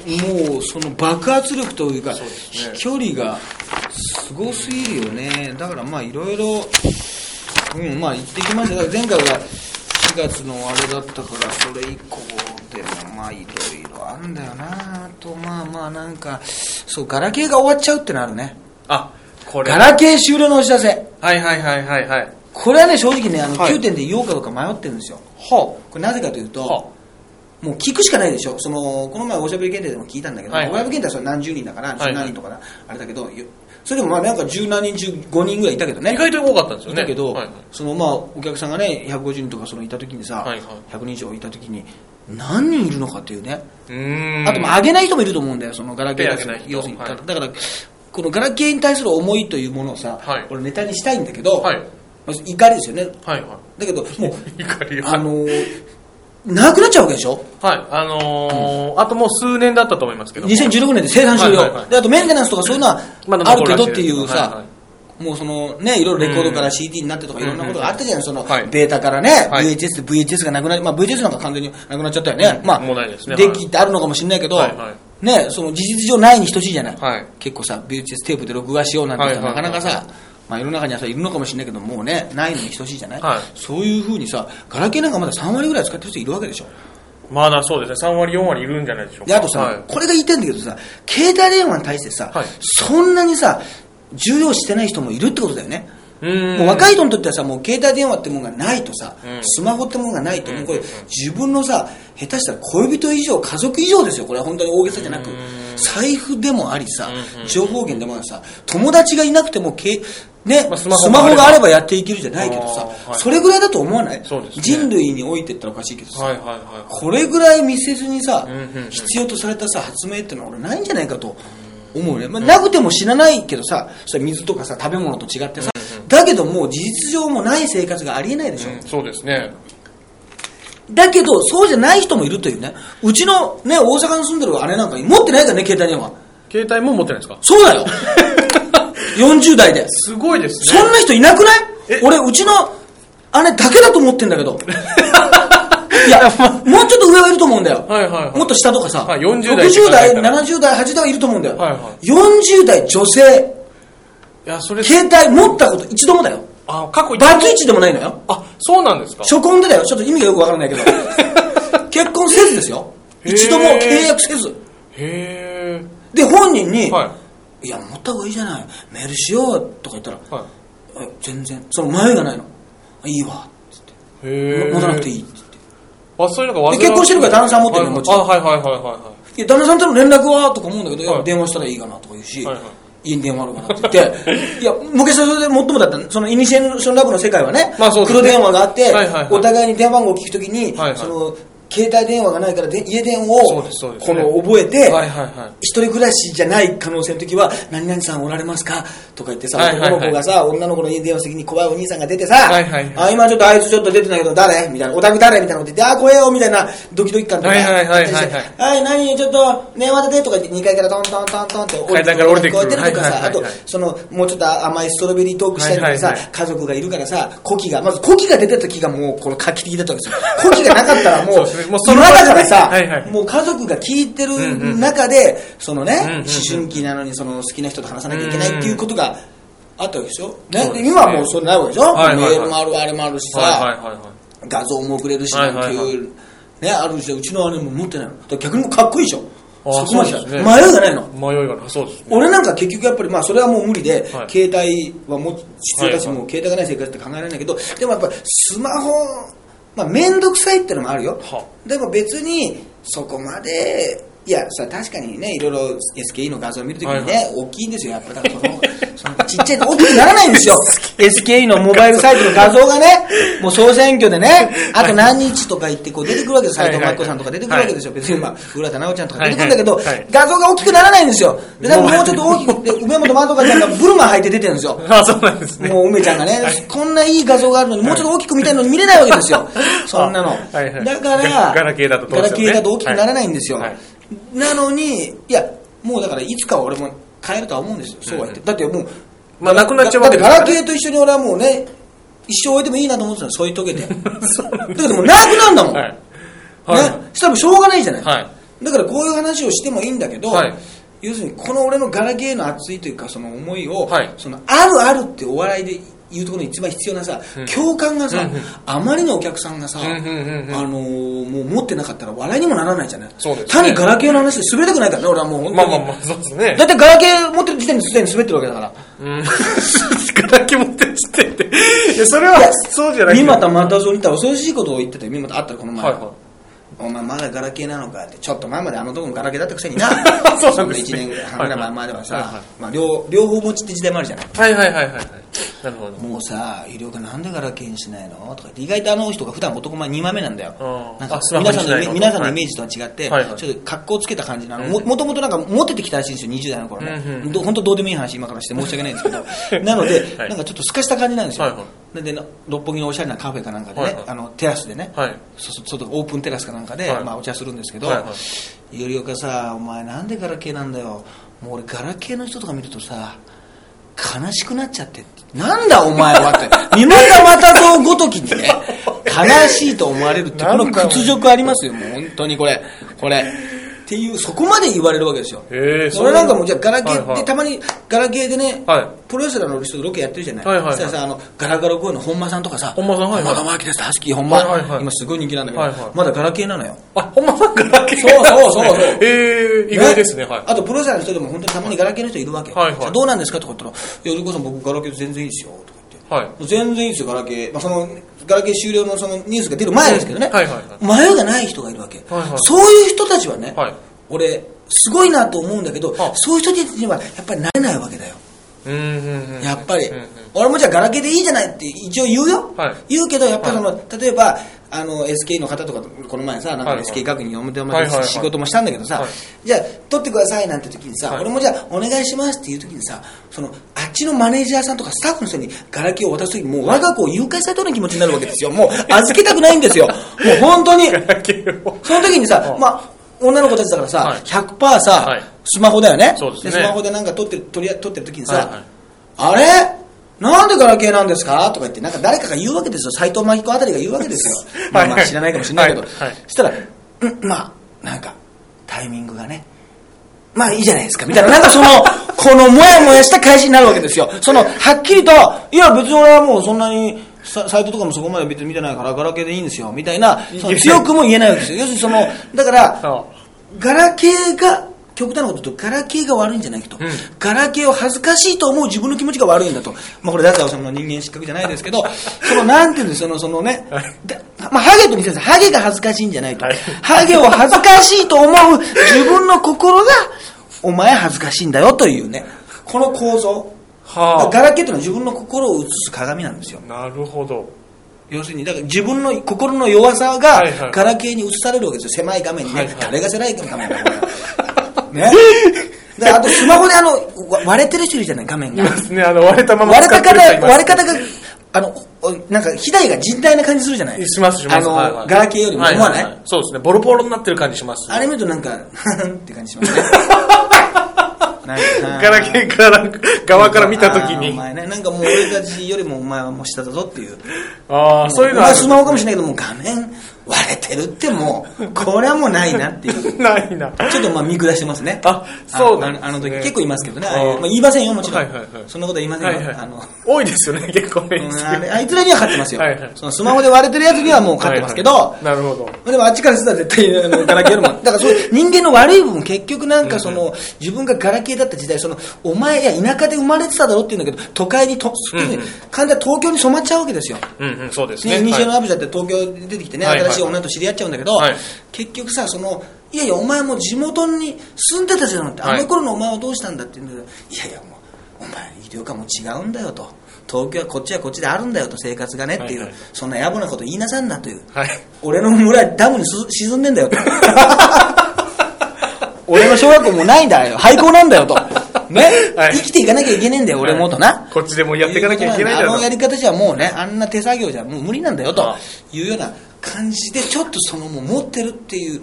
うその爆発力というかね。飛距離がすごすぎるよね。だからまあいろいろうんまあ行ってきました。前回は4月のあれだったからそれ以降でもまあいろいろあるんだよな。あとまあまあなんかそうガラケーが終わっちゃうってのあるね。当あこれ。ガラケー終了のお知らせ。はいはいはいはいはい。これはね正直ねあのはい。9点で言おうかどうか迷ってるんですよ。はこれなぜかというと、はもう聞くしかないでしょ。そのこの前おしゃべり検定でも聞いたんだけど、はい。おしゃべり検定はそれ何十人だからは何人とかな、あれだけどよそれでもまあなんか十何人中5人ぐらいいたけどね。意外と多かったんですよね。いたけど、はいはい。そのまあお客さんがね150人とかそのいた時にさ、はいはい。100人以上いた時に何人いるのかっていうね、うあとまあ上げない人もいると思うんだよそのガラケーだ要するに、はい。だからこのガラケーに対する思いというものをさ、はい。俺ネタにしたいんだけど、はい。まず怒りですよね。はいはだけどもうい怒りあのーなくなっちゃうわけでしょ？はい。あのーあともう数年だったと思いますけど。も2016年で生産終了、はいはいはいであとメンテナンスとかそういうのはあるけどっていうさ、はいはいもうそのねいろいろレコードから CD になってとかいろんなことがあったじゃないそのはい。ベータからね、はい。VHS で VHS がなくなり、まあ、VHS なんか完全になくなっちゃったよね、まあもうないですね。デッキってあるのかもしれないけど、ねその事実上ないに等しいじゃない、はい。結構さ VHS テープで録画しようなんてなかなかさまあ、世の中にはさいるのかもしれないけどもうねないのに等しいじゃない、はい。そういうふうにさガラケーなんかまだ3割ぐらい使ってる人いるわけでしょ。まだそうですね。3割4割いるんじゃないでしょうか。であとさ、はい。これが言いたいんだけどさ携帯電話に対してさ、はい。そんなにさ重要視してない人もいるってことだよね。もう若い人にとってはさもう携帯電話ってものがないとさ、うん。スマホってものがないと、うんもう。これ自分のさ下手したら恋人以上家族以上ですよ。これは本当に大げさじゃなく。うーん。財布でもありさ、情報源でもありさ、友達がいなくてもけ、ね、まあススマホがあればやっていけるじゃないけどさ、はい。それぐらいだと思わない？ね。人類においてったらおかしいけどさ、はいはいはいこれぐらい見せずにさ、必要とされたさ発明ってのは俺ないんじゃないかと思うね、まあ、なくても知らないけどさそれ水とかさ食べ物と違ってさ、だけどもう事実上もない生活がありえないでしょ、うん。そうですね。だけどそうじゃない人もいるというね。うちのね大阪に住んでる姉なんか持ってないからね携帯電話。携帯も持ってないですか？そうだよ。<laughs> 40代で。すごいですね。そんな人いなくない？え。俺うちの姉だけだと思ってんだけど <laughs> いや、もうちょっと上はいると思うんだよ。はいはいはいもっと下とかさ、はい40代60代、って考えたら70代、80代はいると思うんだよ。はいは40代女性、いやそれ携帯持ったこと一度もだよ。あ過去一バツイチでもないのよ。あそうなんですか初婚でだよ。ちょっと意味がよくわからないけど。<laughs> 結婚せずですよ。一度も契約せず。へで、本人に、えはいや、持った方がいいじゃない。メールしようとか言ったら、はえ全然、その迷いがないの。いいわ。持たなくていい。あそういうのがで結婚してるから旦那さん持ってるのもち。ろんあはいはいはいはいはい。や、旦那さんとの連絡はとか思うんだけど、はい。電話したらいいかなとか言うし、はいはい。家に電話あるかなって言って、<laughs> いや、昔はそれで最もだったのそのイニシエーションラブの世界はね、まあね。黒電話があって、はいはいはい。お互いに電話番号を聞くときに、はいはい。その、携帯電話がないからで家電をこねの覚えて、一人暮らしじゃない可能性の時は、何々さんおられますか？とか言ってさ、はいはいはい。男の子がさ、女の子の家に電話する時に怖いお兄さんが出てさ、あ、今ちょっとあいつちょっと出てないけど誰？みたいな、お宅誰？みたいなこと言って、あ、怖えよみたいな。ドキドキ感とか。はいはいはいはいはい。はい、何？ちょっと電話でとか言って2階からトントントントンって降りてくる。聞こえてるとかさ、あと、その、もうちょっと甘いストロベリートークしたりとかさ、家族がいるからさ、古希が、まず古希が出た時がもうこの画期的だったわけですよ。<laughs> 古希がなかったらもう、もうその今だからさ、はいはい。もう家族が聞いてるうんうん。中で、そのね、うんうんうん思春期なのにその好きな人と話さなきゃいけないっていうことがあったわけでしょ？ね。ね？今はもうそれないわけでしょ、はいはいはい。メールもある、あれもあるしさ、はいはいはいはい。画像も送れるし、はないんていう、はい。はいね、あるし、うちの姉も持ってないの。逆にかっこいいでしょ？あそこまで迷いがないの。迷いがない。そうですね。俺なんか結局やっぱり、まあそれはもう無理で、はい。携帯はもう必要だし、もう携帯がない生活って考えられないけど、でもやっぱりスマホ、まあ面倒くさいってのもあるよは。でも別にそこまで、いやさ確かにねいろいろ SKE の画像を見るときにね、はい大きいんですよ。やっぱだからその <laughs> そのちっちゃいと大きくならないんですよ。<laughs> SKE のモバイルサイトの画像がね <laughs> もう総選挙でねあと何日とか言ってこう出てくるわけです斎藤真紀子さんとか出てくるわけですよ。別にまあ浦田直ちゃんとか出てくるんだけど、はいはいはい。画像が大きくならないんですよ。で多分もうちょっと大きくで梅本まどかちゃんがブルマ履いて出てるんですよ。あそうなんですね。もう梅ちゃんがね、こんないい画像があるのに、もうちょっと大きく見たいのに見れないわけですよ。そんなの。はいはい。だから、ガガラケーだとガラケーだと大きくならないんですよ。はいはいなのに、いや、もうだからいつかは俺も変えるとは思うんですよ。そうは言って。だってもう、まあなくなっちゃうわけだってガラケーと一緒に俺はもうね、一生置いてもいいなと思ってたの、添い遂げて。だけどもうなくなるんだもん。はいね？はいしたらしょうがないじゃない。はいだからこういう話をしてもいいんだけど、はい要するにこの俺のガラケーの熱いというかその思いを、はいそのあるあるってお笑いで言うところに一番必要なさ、共感がさ、あまりのお客さんがさ、あのーもう持ってなかったら笑いにもならないじゃない。そうですね。単にガラケーの話で滑りたくないからね俺はもうまあまあまあそうですね。だってガラケー持ってる時点ですでに滑ってるわけだから。うん。<laughs> ガラケー持ってる時点で。いやそれはそうじゃない三股又蔵にいたら恐ろしいことを言ってたよ三股あったらこの前、はいはいお前まだガラケーなのか？ってちょっと前まであのとこもガラケーだったくせにな。<laughs> そうなんですね。1年半ぐらい。前まではさ、はいはい。まあ、両両方持ちって時代もあるじゃない。はいはいはいはいはい。なるほど。もうさ、医療がなんでガラケーにしないの？とか言って。意外とあの人が普段男前2枚目なんだよ。うん。なんか皆さんの皆さんのイメージとは違って、はいはい。ちょっと格好つけた感じなの。うんももともとなんかモテてきたらしいんですよ、20代の頃ね。うん。うんど本当どうでもいい話今からして申し訳ないんですけど。なので、はいなんかちょっと透かした感じなんですよ。はいはでで六本木のおしゃれなカフェかなんかでね、はいはいあのテラスでね、はいそ外オープンテラスかなんかで、はいまあ、お茶するんですけど、はいはいよりおかさ、お前なんでガラケーなんだよ。もう俺ガラケーの人とか見るとさ、悲しくなっちゃって。なんだお前はって。三股又蔵ごときにね、悲しいと思われるって、この屈辱ありますよ、もう本当にこれ。これ。っていう、そこまで言われるわけですよ。へえ俺なんかもうじゃあガラケーで、はいはい。たまにガラケーでね、はい。プロレスラーの人とロケやってるじゃない。はいはいはい。さ、あの、ガラガラ声の本間さんとかさ、本間さんはいはい。本間智明です、ハスキー本間、はいはいはい。今すごい人気なんだけど、はいはい。まだガラケーなのよ。あほんまさんガラケー？そうそうそうそう。<laughs> へえ意外ですね。はい。あとプロレスラーの人でも本当にたまにガラケーの人いるわけ。はいはい。どうなんですかとか言ったら、いや、ゆりこさん僕ガラケー全然いいですよ、と。はい。全然いいですよ、ガラケー。まあ、その、ガラケー終了のそのニュースが出る前ですけどね。はいはい迷いがない人がいるわけ。はいはいそういう人たちはね、はい。俺、すごいなと思うんだけどあ。そういう人たちにはやっぱりなれないわけだよ。うんうんうんやっぱり、うんうん俺もじゃあガラケーでいいじゃないって一応言うよ、はい。言うけどやっぱりその、例えばあの SK の方とかこの前さなんかはいはい。SK 学院におめでとうはいはいはい。仕事もしたんだけどさ、はい。じゃあ取ってくださいなんて時にさ、はい。俺もじゃあお願いしますっていう時にさそのあっちのマネージャーさんとかスタッフの人にガラケーを渡す時にもう我が子を誘拐されたような気持ちになるわけですよ。もう預けたくないんですよ。もう本当に。その時にさ、うん。まあ、女の子たちだからさ、はい。100%さ、はい。スマホだよね。そうでスマホでなんか撮ってる撮り撮ってる時にさ、はいはい。あれ？なんでガラケーなんですか？とか言って、なんか誰かが言うわけですよ。斎藤真彦あたりが言うわけですよ。<laughs> まあまあ知らないかもしれないけど。そしたら、うん、まあ、なんか、タイミングがね、まあいいじゃないですか、みたいな、なんかその、<laughs> このもやもやした返しになるわけですよ。その、はっきりと、いや別に俺はもうそんなに、さサイトとかもそこまで見てないからガラケーでいいんですよ、みたいな、強くも言えないわけですよ。要するにその、だから、そガラケーが、極端なこと言うと、ガラケーが悪いんじゃないと。うんガラケーを恥ずかしいと思う自分の気持ちが悪いんだと。まあこれ、ダザオさんの人間失格じゃないですけど、<laughs> その、なんていうんですその、そのね、はいだまあハゲと見せるハゲが恥ずかしいんじゃないと。はいハゲを恥ずかしいと思う自分の心が、お前恥ずかしいんだよというね、この構造。はガラケーっていうのは自分の心を映す鏡なんですよ。あなるほど要するに、だから自分の心の弱さがガラケーに映されるわけですよ。狭い画面にね。はいはい誰が狭い画面だ。ね。<laughs> で、あとスマホであの、わ割れてる人いるじゃない、画面が。いますね。あの割れたまま割れた方、割れ方が、あの、おなんか、肥大が人体な感じするじゃない？しますします。あの、はいはい。ガラケーよりも思わない,、はははそうですね。ボロボロになってる感じします。あれ見るとなんか、って感じしますね。<laughs> ガラケーから側から見たときあーおに前ね、なんかもう俺たちよりもお前はもう下だぞっていう。ああそういうのはスマホかもしれないけど、もう画面割れてるってもう、これはもうないなっていう。<laughs> ないなちょっとまあ見下してますね。あそうなんねあのあの時結構いますけどね。あまあ、言いませんよ、もちろん。はいはいはいそんなことは言いませんよ。はいはいあの多いですよね <laughs> 結構ねうんあいつらには勝ってますよ。はいはいそのスマホで割れてるやつにはもう勝ってますけど、はいはいなるほどでもあっちからしたら絶対あのガラケーよりも。<laughs> だからそういう人間の悪い部分、結局なんかその、自分がガラケーだった時代、その、お前、いや、田舎で生まれてただろって言うんだけど、都会にと、うんうん完全に東京に染まっちゃうわけですよ。うんうんそうですね、ね西野はいアブジャって東京に出てきてね、はいはい新しい女と知り合っちゃうんだけど、はい結局さ、その、いやいや、お前も地元に住んでたじゃんって、はいあの頃のお前はどうしたんだって言うんだけど、いやいや、もう、お前、医療科も違うんだよと。東京はこっちはこっちであるんだよと、生活がねっていう、はいはいそんな野暮なこと言いなさんなという。はい俺の村ダムにす沈んでんだよと。<laughs> 俺の小学校もないんだよ。廃校なんだよと。ね、はい生きていかなきゃいけねえんだよ、俺もとな。こっちでもやっていかなきゃいけないだろあのやり方じゃもうね、あんな手作業じゃもう無理なんだよとあいうような感じで、ちょっとそのもう持ってるっていう、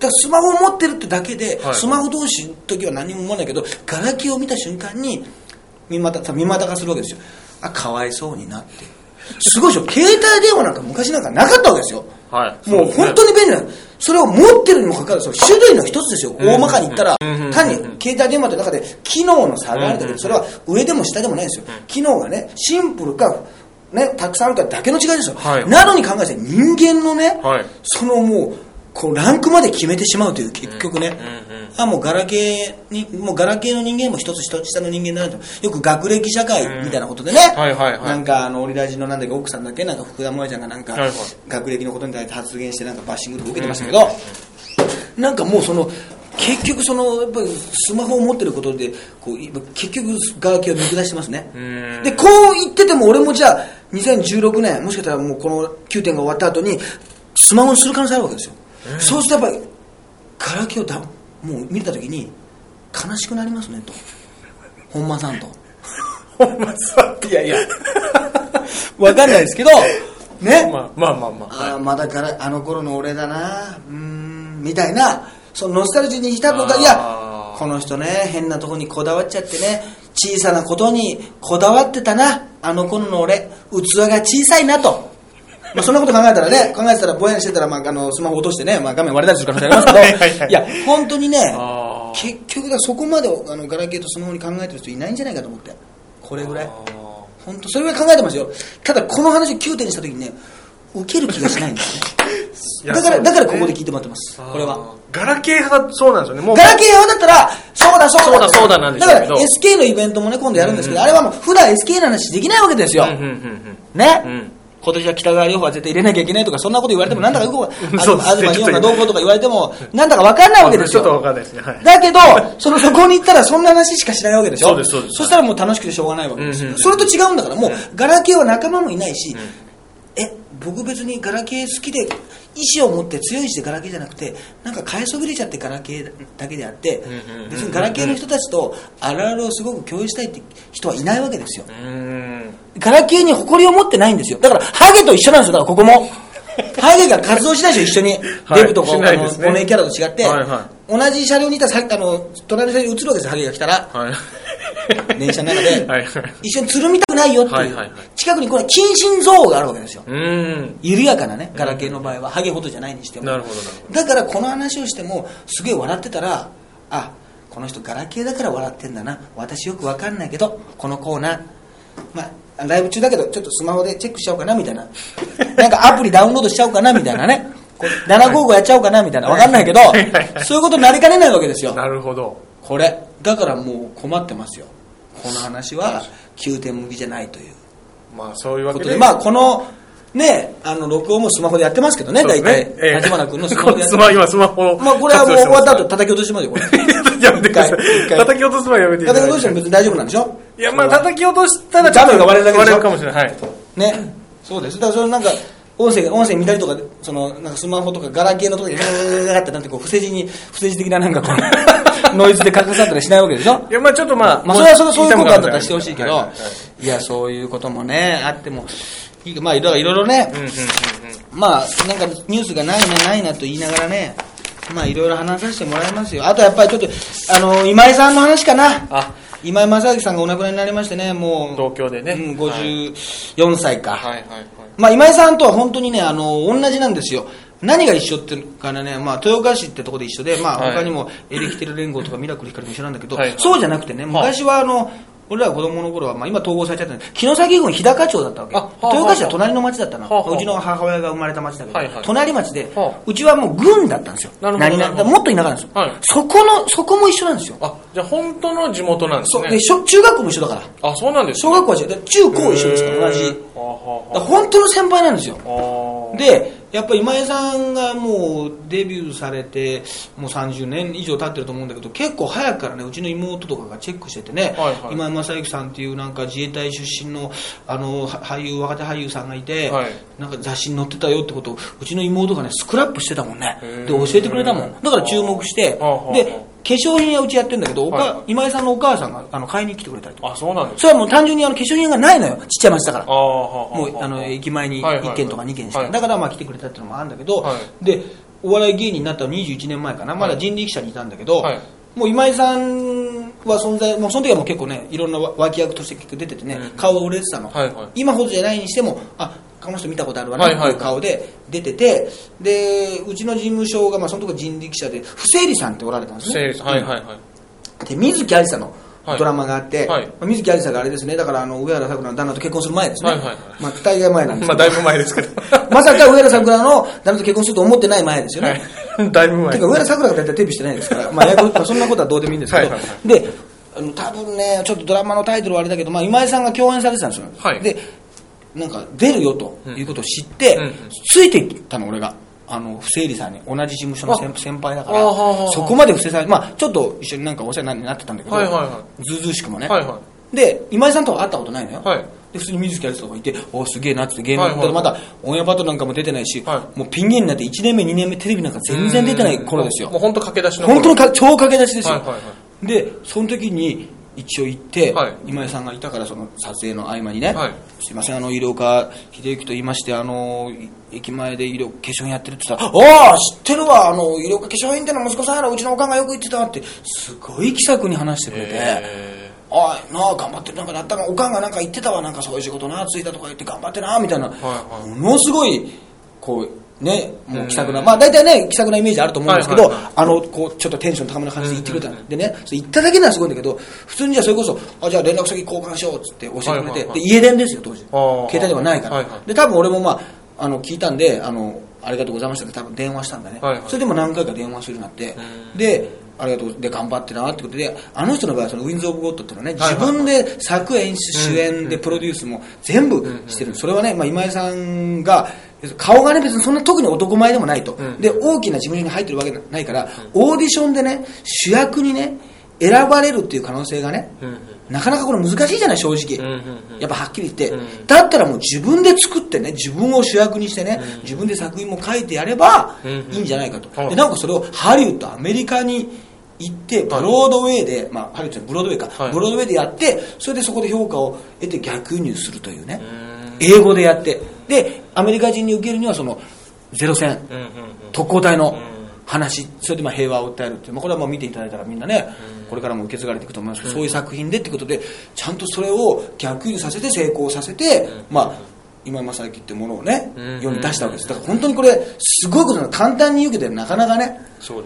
だスマホを持ってるってだけで、はいスマホ同士の時は何も思わないけど、ガラケーを見た瞬間に、見また、見またがするわけですよ。あ、かわいそうになって。すごいでしょ、携帯電話なんか昔なんかなかったわけですよ。はいもう本当に便利なの。それを持ってるにもかかわらず、種類の一つですよ。大まかに言ったら単に携帯電話って中で機能の差があるだけで、それは上でも下でもないんですよ。機能がね、シンプルか、ね、たくさんあるかだけの違いですよ。はい。なのに考えて人間のねはい、そのもう、こうランクまで決めてしまうという結局ね、うんうんあもうガラケーにもうガラケーの人間も一つ一つ下の人間だなと。よく学歴社会みたいなことでね、はいはいはい。なんかあのオリラジのなんだっけ奥さんだっけなんか福田萌ちゃんがなんか、学歴のことに対して発言してなんかバッシングとか受けてましたけど、なんかもうその結局そのやっぱりスマホを持ってることでこう今結局ガラケーを見下してますね。うん。でこう言ってても俺もじゃあ2016年もしかしたらもうこの9点が終わった後にスマホにする可能性あるわけですよ、そうするとやっぱりガラケーをだもう見た時に悲しくなりますねと。本間さんと。<laughs> ほんまさいやいや。<laughs> わかんないですけどね、まあまあまあまああーまだからあの頃の俺だな。うーんみたいなそのノスタルジーに浸るのかいやこの人ね変なとこにこだわっちゃってね小さなことにこだわってたな。あの頃の俺器が小さいなと。まあそんなこと考えたらね <laughs> 考えてたらぼやにしてたら、まあ、あのスマホ落としてね、まあ、画面割れたりする可能性ありますけど。<laughs> はいや本当にね結局だそこまであのガラケーとスマホに考えてる人いないんじゃないかと思って。これぐらい。本当それぐらい考えてますよ。ただこの話を9点にした時にね受ける気がしないんですね <laughs> だから、だからここで聞いてもらってます。これは。ガラケー派がそうなんですよね。もうガラケー派だったらそうだそうだそうだ。そうだなんでしょうけど。だから SK のイベントもね今度やるんですけど、あれはもう普段 SK の話できないわけですよ、ね、うん。今年は北川両方は絶対入れなきゃいけないとか、そんなこと言われても、なんだか <laughs> 東日本がどうこうとか言われても、なんだかわかんないわけですちょっとわよ。かんないですね。はい。だけど、そのそこに行ったらそんな話しかしないわけでしょ。そうですそうです。したらもう楽しくてしょうがないわけですよ。それと違うんだから、もう、ガラケーは仲間もいないし、え、僕別にガラケー好きで、意志を持って強い意志でガラケーじゃなくて、なんか買いそびれちゃってガラケーだけであって別にガラケーの人たちとあるあるをすごく共有したいって人はいないわけですよ。ガラケーに誇りを持ってないんですよ。だから、ハゲと一緒なんですよ、だからここも。ハゲが活動しないでしょ、一緒に。はいデブとか、しあの、お姉キャラと違って、はいは同じ車両にいたらさ、あの、隣の車両に移るわけですよ、ハゲが来たら。はい。<laughs> 電車の中ではいはい。一緒につるみたくないよっていう。近くにこれ、近親憎悪があるわけですよ。緩やかなね、ガラケーの場合は、ハゲほどじゃないにしても。だから、この話をしても、すげえ笑ってたら、あ、この人ガラケーだから笑ってんだな。私よくわかんないけど、このコーナー、まあ、ライブ中だけど、ちょっとスマホでチェックしちゃおうかな、みたいな。<laughs> なんかアプリダウンロードしちゃおうかな、みたいなね。こう <laughs> 755やっちゃおうかな、みたいな。わかんないけどそういうことになりかねないわけですよ。なるほど。これ。だからもう困ってますよ。この話は、9点向きじゃないというまあそういうわけで。ことで、まあ、この、ね、あの、録音もスマホでやってますけどね、大体。立花君のスマホでやって今スマホ。まあ、これはもう終わった後叩き落としますよ、これ。やめてください。回叩き落とすのはやめていただいて叩き落としても別に大丈夫なんでしょ？いや、まあ叩き落としたらダメが割れるだけでしょ？割れるかもしれない。はい。ね。そうです。だからそれなんか、音声が、音声見たりとかで、その、なんかスマホとかガラケーのとこにガーガーってなんてこう、不正字に、不正字的ななんかこう、<laughs> ノイズで隠さったりしないわけでしょ？いや、まあちょっとまあ。まあ、それはそれそういうことだったらしてほしいけど、はいや、そういうこともね、あっても、まあ、いろいろね。まあ、なんかニュースがないな、ないなと言いながらね、まあ、いろいろ話させてもらいますよ。あとやっぱりちょっと、あの、今井さんの話かな。あ、今井正明さんがお亡くなりになりましてね、もう、東京でね。うん、54歳か。はいはいはい。まあ、今井さんとは本当にね、あの、同じなんですよ。何が一緒っていうからね、まあ、豊川市ってとこで一緒で、まあ、はい他にもエレキテル連合とかミラクル光も一緒なんだけど、はいそうじゃなくてね、昔はあの、俺らが子供の頃は、まあ、今統合されちゃったんだけど城崎郡日高町だったわけ。あはあ豊川市は隣の町だったの。はあはあうちの母親が生まれた町だけど、はいはい隣町で、はあうちはもう郡だったんですよ。なるほど何々もっと田舎なんですよ、はいそこの、そこも一緒なんですよ。あ、じゃあ本当の地元なんですね。で小中学校も一緒だから。あ、そうなんです小学校は一緒。で中高一緒ですから、同じ。はあはら本当の先輩なんですよ。で、やっぱり今井さんがもうデビューされて、もう30年以上経ってると思うんだけど、結構早くからね、うちの妹とかがチェックしててね、はいはい。今井正幸さんっていうなんか自衛隊出身のあのは俳優、若手俳優さんがいて、はい。なんか雑誌に載ってたよってことを、うちの妹がね、スクラップしてたもんね。で、教えてくれたもん。だから注目して。で、化粧品はうちやってんだけど、はいはい。今井さんのお母さんがあの買いに来てくれたりとか。あ、そうなんですそれはもう単純にあの化粧品がないのよ、ちっちゃい町だから。もうあの駅前にはいはい1軒とか2軒しか、はい。だからまあ来てくれたっていうのもあるんだけど、はい。でお笑い芸人になったの21年前かな、まだ人力車にいたんだけど、はい。もう今井さんは存在、もうその時はもう結構ね、いろんな脇役として結構出ててね、うん。顔が売れてたの、はいはい。今ほどじゃないにしても、あこの人見たことあるわなってはい。う顔で出てて、でうちの事務所がまあその時人力車で、不正理さんっておられたんですね。整理はいはいはい。で水木有沙のはい。ドラマがあって、はい。まあ水木有沙があれですね、だからあの上原さくらの旦那と結婚する前ですね、はいはいはい。まあ、大概前なんですけど。まあだいぶ前ですけど。まさか上原さくらの旦那と結婚すると思ってない前ですよね。はい。<laughs> だいぶ前てか、上原さくらが大体デビューしてないですから、まあ、まあそんなことはどうでもいいんですけど、はいはいはで、あの多分ね、ちょっとドラマのタイトルはあれだけど、まあ、今井さんが共演されてたんですよ。はい。で、なんか、出るよということを知って、ついていったの、俺が。あの、不正理さんに、同じ事務所の先先輩だから、そこまで不正さん、まあ、ちょっと一緒になんかお世話になってたんだけど、はいはいずうずうしくもね。はいはで、今井さんとは会ったことないのよ。はいで、普通に水木有沙とかいて、おすげえなってゲーム、はいはいまだオンエアバトルなんかも出てないし、はもうピン芸人になって1年目、2年目テレビなんか全然出てない頃ですよもう。本当駆け出しの。本当にか超駆け出しですよ。はいはいはで、その時に一応行って、はい。今井さんがいたからその撮影の合間にね、はい。すいません、あの、医療科秀幸と言いまして、あの、い駅前で医療化粧品やってるって言ったら、ああ、知ってるわ、あの、医療科化粧品っての息子さんやろ、うちのおかんがよく言ってたって、すごい気さくに話してくれて、へああ、なあ、頑張ってる、なんかなったの、おかんがなんか言ってたわ、なんかそういう仕事な、ついたとか言って頑張ってな、みたいな、はい。ものすごい、こう、ね、もう気さくな、まあ大体ね、気さくなイメージあると思うんですけど、あの、こう、ちょっとテンション高めな感じで言ってくれた。んでね、それ言っただけならすごいんだけど、普通にじゃあそれこそ、あ、じゃあ連絡先交換しようっつって教えてくれて、で、家電ですよ、当時。携帯ではないから。で、多分俺もまあ、あの、聞いたんで、あの、ありがとうございましたって多分電話したんだね。それでも何回か電話するようになって、うん。で、ありがとうで頑張ってなってことであの人の場合はそのウィンズ・オブ・ゴッドっていうのはね自分で作演出主演でプロデュースも全部してる。それはね、まあ、今井さんが顔がね別にそんな特に男前でもないと、うん。で大きな事務所に入ってるわけないから、オーディションでね主役にね選ばれるっていう可能性がね、なかなかこれ難しいじゃない正直、やっぱはっきり言って、うん。だったらもう自分で作ってね自分を主役にしてね、自分で作品も書いてやればうんいいんじゃないかと、はいでなんかそれをハリウッドアメリカに行ってブロードウェイで、まあハリウッドブロードウェイか、はい。ブロードウェイでやってそれでそこで評価を得て逆輸入するというね、うん。英語でやってでアメリカ人に受けるにはそのゼロ戦。特攻隊のん。話、それでまあ平和を訴えるっていう、まあ、これはもう見ていただいたらみんなね、これからも受け継がれていくと思います。けど、そういう作品でってことで、ちゃんとそれを逆輸入させて成功させて、まあ、今井正幸ってものをね、うん。世に出したわけです。だから本当にこれ、すごいことなの。簡単に言うけど、なかなかね。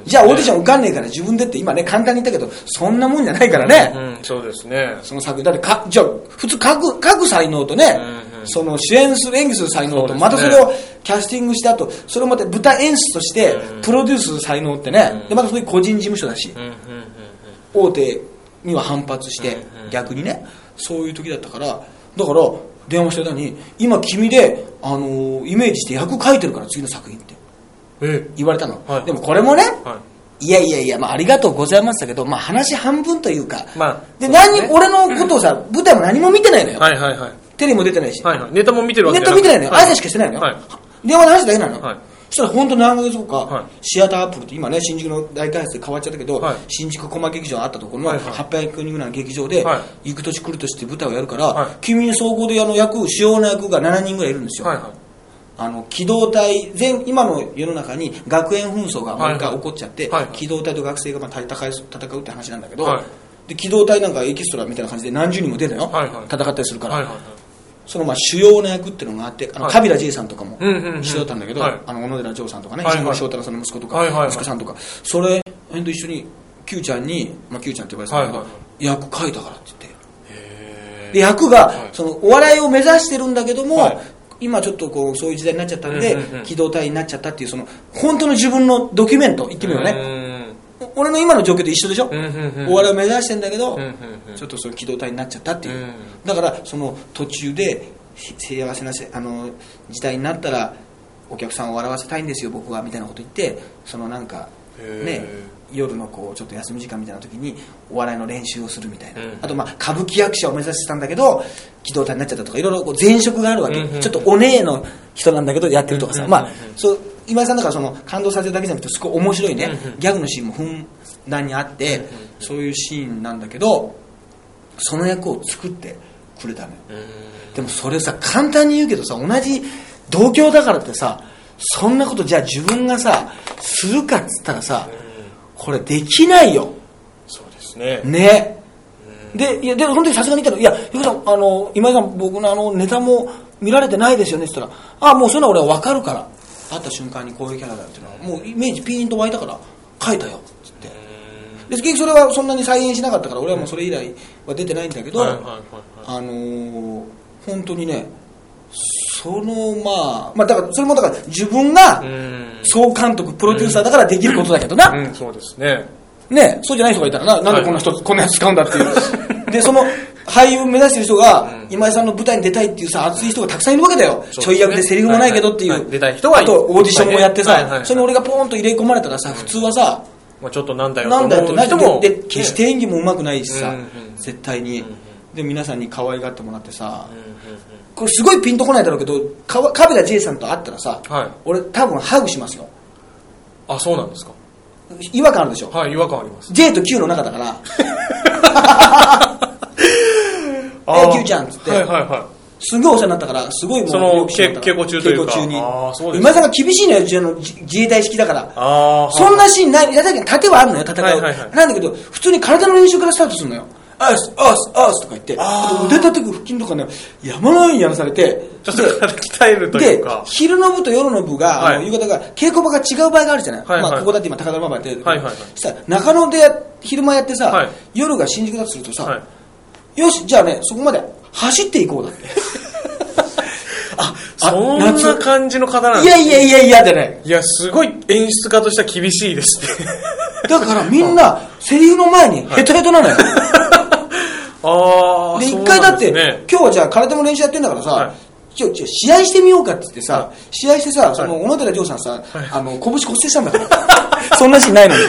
じゃあオーディション受かんねえから自分でって今ね、簡単に言ったけど、そんなもんじゃないからね。うん。そうですね。その作品。だってかじゃあ普通書く書く才能とね、その主演する演技する才能と、またそれをキャスティングした後それをまた舞台演出としてうん。プロデュースする才能ってね、うん。でまたそういう個人事務所だし、大手には反発して、逆にねそういう時だったからだから電話した間に今君で、あのーイメージして役書いてるから次の作品って言われたの、はい。でもこれもねはい。いやいやいや、まあ、ありがとうございましたけど、まあ、話半分というか、まあでね。何俺のことをさ、舞台も何も見てないのよ、はいはいはいテレビも出てないし、はいはい。ネタも見てるわネけット見てないのよ、は挨拶しかしてないのよ、はい。電話の話だけなの。よ、はい。そしたら本当何ヶ月後か、はい。シアターアップルって今ね、新宿の大開発で変わっちゃったけど、はい。新宿コマ劇場あったところのはいはい。800人ぐらいの劇場で、は行く年来る年って舞台をやるから、はい。君に総合であの役、主要な役が7人ぐらいいるんですよ。はいはい。あの機動隊全今の世の中に学園紛争が毎回起こっちゃって、はいはい。機動隊と学生がまあ戦い戦うって話なんだけど、はい。で機動隊なんかエキストラみたいな感じで何十人も出るのよ、はいはい。戦ったりするから、はいはいはいそのまあ主要な役っていうのがあってあの、はい。カビラ J さんとかも一緒だったんだけど、はい。あの小野寺丈さんとかね、石森章太郎さんの息子とか、はいはいはい。息子さんとか。それ辺と一緒に Q ちゃんに、まあ、Q ちゃんって呼ばれてたんだけど、はいは役書いたからって言って。へで役が、はい。そのお笑いを目指してるんだけども、はい。今ちょっとこうそういう時代になっちゃったんで、機動隊になっちゃったっていうその本当の自分のドキュメント言ってみようね、ね俺の今の状況と一緒でしょ、うんうんうん。お笑いを目指してんだけど、うんうんうん。ちょっとその機動隊になっちゃったっていう、うん。だからその途中でし幸せなせあの時代になったらお客さんを笑わせたいんですよ僕はみたいなこと言ってそのなんかへねー夜のこうちょっと休み時間みたいな時にお笑いの練習をするみたいな、うん。あとまあ歌舞伎役者を目指してたんだけど機動隊になっちゃったとかいろいろこう前職があるわけ、うんうんちょっとお姉の人なんだけどやってるとかさ、うんうん。まあそう今井さんだからその感動させるだけじゃなくてすごい面白いね、うんうん。ギャグのシーンもふんだんにあって、そういうシーンなんだけどその役を作ってくれたのよ。でもそれさ簡単に言うけどさ同じ同郷だからってさそんなことじゃあ自分がさするかっつったらさこれできないよ。そうですね。ね。でいやでその時さすがに言ったの「いやゆうさんあの今井さん僕のあのネタも見られてないですよね」って言ったら「あもうそういうのは俺は分かるから会った瞬間にこういうキャラだっていうのはもうイメージピーンと湧いたから書いたよ」っつって。で結局それはそんなに再現しなかったから俺はもうそれ以来は出てないんだけど、はいはいはいはい。あのー本当にねそのまあまあだからそれもだから自分がうん。総監督プロデューサーだからできることだけどな、うんそうですね。ねそうじゃない人がいたらななんでこんな人、こんなやつ使うんだっていう。<laughs> でその俳優目指してる人が、今井さんの舞台に出たいっていうさ熱い人がたくさんいるわけだよ、ちょい役でセリフもないけどっていう、出たい。人はい。あとオーディションもやってさ、それに俺がポーンと入れ込まれたらさ普通はさ、まあちょっとなんだよなんだよってなと思う人もで決して演技もうまくないしさ、絶対に、で皆さんに可愛がってもらってさ、これすごいピンとこないだろうけどかわカビラ J さんと会ったらさ、はい。俺多分ハグしますよ。あそうなんですか？違和感あるでしょ、はい違和感あります。J と Q の中だから <laughs> あー。Q ちゃんっつって。はいはいはい。すごいお世話になったからすごいもう稽古中というか。稽古中に。あーそうですね。今井さんが厳しいのようちの自自衛隊式だから。ああそんなシーンない、だけど盾はあるのよ、戦う。はいはい。はいなんだけど、普通に体の練習からスタートするのよ。アース、アース、アースとか言って、あー。あと腕立てく腹筋とかね、山のようにやらされて、ちょっと体鍛えるといでうか、昼の部と夜の部が、はい。夕方が、稽古場が違う場合があるじゃない？はいはい。まあ、ここだって今高田馬場やってる。けど、はいはい。したら中野でや昼間やってさ、はい。夜が新宿だとするとさ、はいよし、じゃあね、そこまで。走っていこうだって。<laughs> あ、あそんな夏。感じの方なんいですやいやいやいやでね。いやすごい演出家としては厳しいです。ね <laughs> だからみんな、セリフの前にヘトヘトなのよ。<laughs> ああ、で、一回だって、なんですね今日はじゃあ空手の練習やってんだからさ、はい。ちょ、ちょ、試合してみようかって言ってさ、は試合してさ、その、はい小野寺城さんさ、はい。あの、拳骨折したんだから。そんなシーンないのに。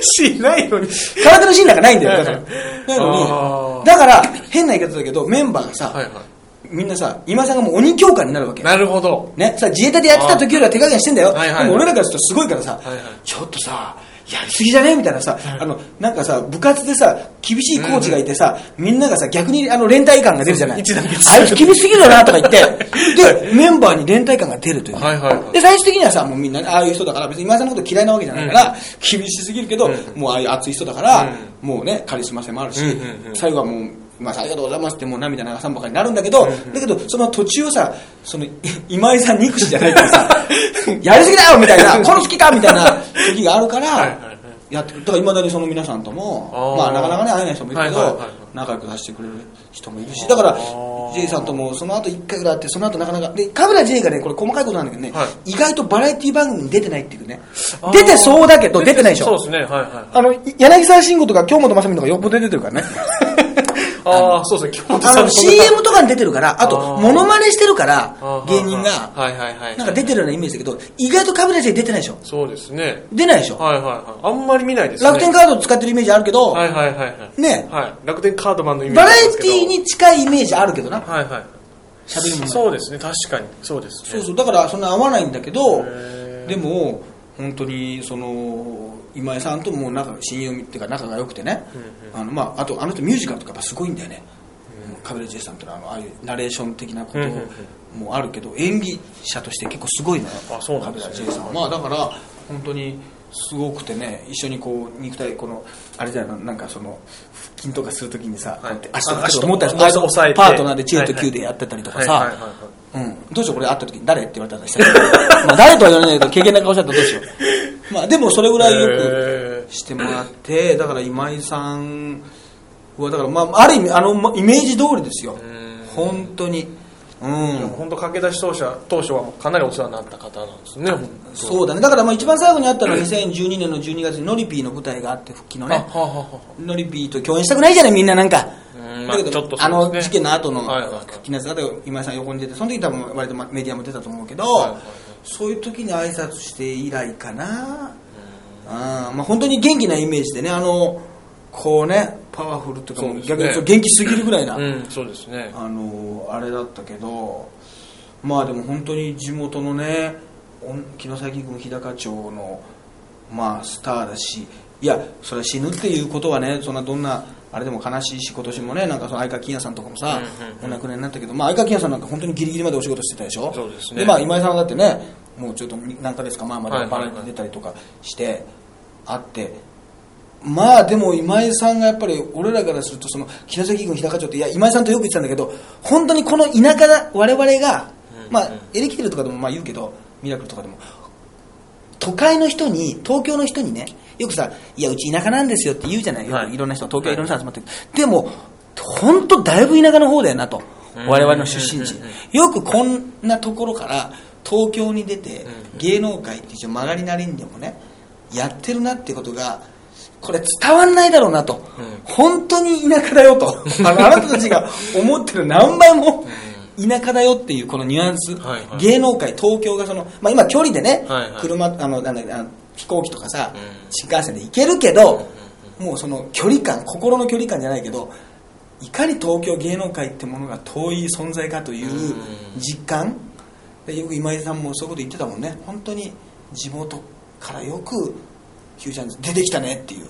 しないのに。空手のシーンなんかないんだよ、だから。はいなあのに、ーだから、変な言い方だけど、メンバーがさ、はいはみんなさ、今さんがもう鬼教官になるわけい。。なるほど。ね、さ、自衛隊でやってた時よりは手加減してんだよ。はいはいでも俺らからするとすごいからさ、はいはいちょっとさ、やりすぎじゃね？みたいなさ、あの、なんかさ、部活でさ、厳しいコーチがいてさ、みんながさ、逆にあの、連帯感が出るじゃない？あいつ厳しすぎるよな、とか言って、<laughs> で、メンバーに連帯感が出るという。で、最終的にはさ、もうみんなね、ああいう人だから、別に今井さんのこと嫌いなわけじゃないから、厳しすぎるけど、うん。もうああいう熱い人だから、もうね、カリスマ性もあるし、最後はもう、まあ、ありがとうございますってもう涙流さんばかりになるんだけど、だけど、その途中をさ、その、い <laughs> 今井さん憎しじゃないからさ、<laughs> やりすぎだよみたいな、この好きかみたいな時があるから、やって。だから、いまだにその皆さんとも、まあ、なかなかね、会えない人もいるけど、仲良くさせてくれる人もいるし、だから J さんともその後一回ぐらい会って、その後なかなか、で、カブラ J がね、これ細かいことなんだけどね、は意外とバラエティ番組に出てないっていうね。出てそうだけど、出てないでしょ。そうですね、はいはい。あの、柳沢慎吾とか京本正美とかよっぽど出てるからね。<laughs> ああ、そうですね、京本あの、さんの CM とかに出てるから、あと、モノマネしてるから芸人が、はいはいはい。なんか出てるようなイメージだけど、意外とカブラ J 出てないでしょ。そうですね。出ないでしょ。はいはいはい。あんまり見ないですね。楽天カード使ってるイメージあるけど、はいはいはいはい。ね、はい。楽天カードマンのイメージバラエティに近いイメージあるけどな、はいはい。喋るもんそうですね、確かに。そうですね。そうそう、だからそんな合わないんだけどでも、本当に、その、今井さんとも仲親友っていうか仲が良くてね、あの、まあ、あと、あの人ミュージカルとかやっぱすごいんだよね。カベレジェさんってのはあのああいうナレーション的なことうんうんもあるけど演技者として結構すごいのよ。あそうなんですね。カベレジェさんは。まあだから本当にすごくてね一緒にこう肉体このあれじゃないのなんかその腹筋とかするときにさ、こうやって足とか。足と持ったり足と押さえて。パートナーでチェとキューでやってたりとかさ、どうしようこれ会った時に誰って言われたらしたらまあ誰とは言われないけど経験な顔しちゃったらどうしよう。まあでもそれぐらいよくへしてもらってだから今井さんはだからまあある意味あのまイメージ通りですよ。ん。本当にうん。本当駆け出し当初は当初はかなりお世話になった方なんですね。そうだね。だからまあ一番最後にあったのは2012年の12月にノリピーの舞台があって復帰のあねノリピーと共演したくないじゃないみんななんか。うんまあだけどちょっとあの事件の後の復帰のやつが今井さん横に出てその時多分割とまメディアも出たと思うけど、いはいはい。そういう時に挨拶して以来かな。あまあ本当に元気なイメージでねあのこうねパワフルっていうかね。逆に元気すぎるぐらいな、うん、そうですね。あのあれだったけどまあでも本当に地元のねおん城崎郡日高町のまあスターだしいやそれは死ぬっていうことはねそんなどんなあれでも悲しいし今年もねなんかその相川金也さんとかもさ、うんうんお亡くなりになったけど、まあ、相川金也さんなんか本当にギリギリまでお仕事してたでしょ？そうですね。まあ、今井さんはだってねもうちょっと何ヶ月か前まではいはいはい。バラエティに出たりとかしてあってまあでも今井さんがやっぱり俺らからするとその城崎郡日高町っていや今井さんとよく言ってたんだけど本当にこの田舎だ我々が、まあエレキテルとかでもまあ言うけどミラクルとかでも都会の人に東京の人にねよくさ「いやうち田舎なんですよ」って言うじゃないよい。いろんな人東京いろんな人集まってる、でも本当だいぶ田舎の方だよなとうん。我々の出身地。よくこんなところから東京に出てうん。芸能界って一応曲がりなりにでもねやってるなってことがこれ伝わんないだろうなと、うん。本当に田舎だよと。<laughs> あなたたちが思ってる何倍も田舎だよっていうこのニュアンス、はいはい。芸能界東京がその、まあ、今距離でね、はいはい。車あのなんだあの飛行機とかさ、うん。新幹線で行けるけど、もうその距離感心の距離感じゃないけどいかに東京芸能界ってものが遠い存在かという実感、でよく今井さんもそういうこと言ってたもんね。本当に地元からよくヒュージャンズ出てきたねっていう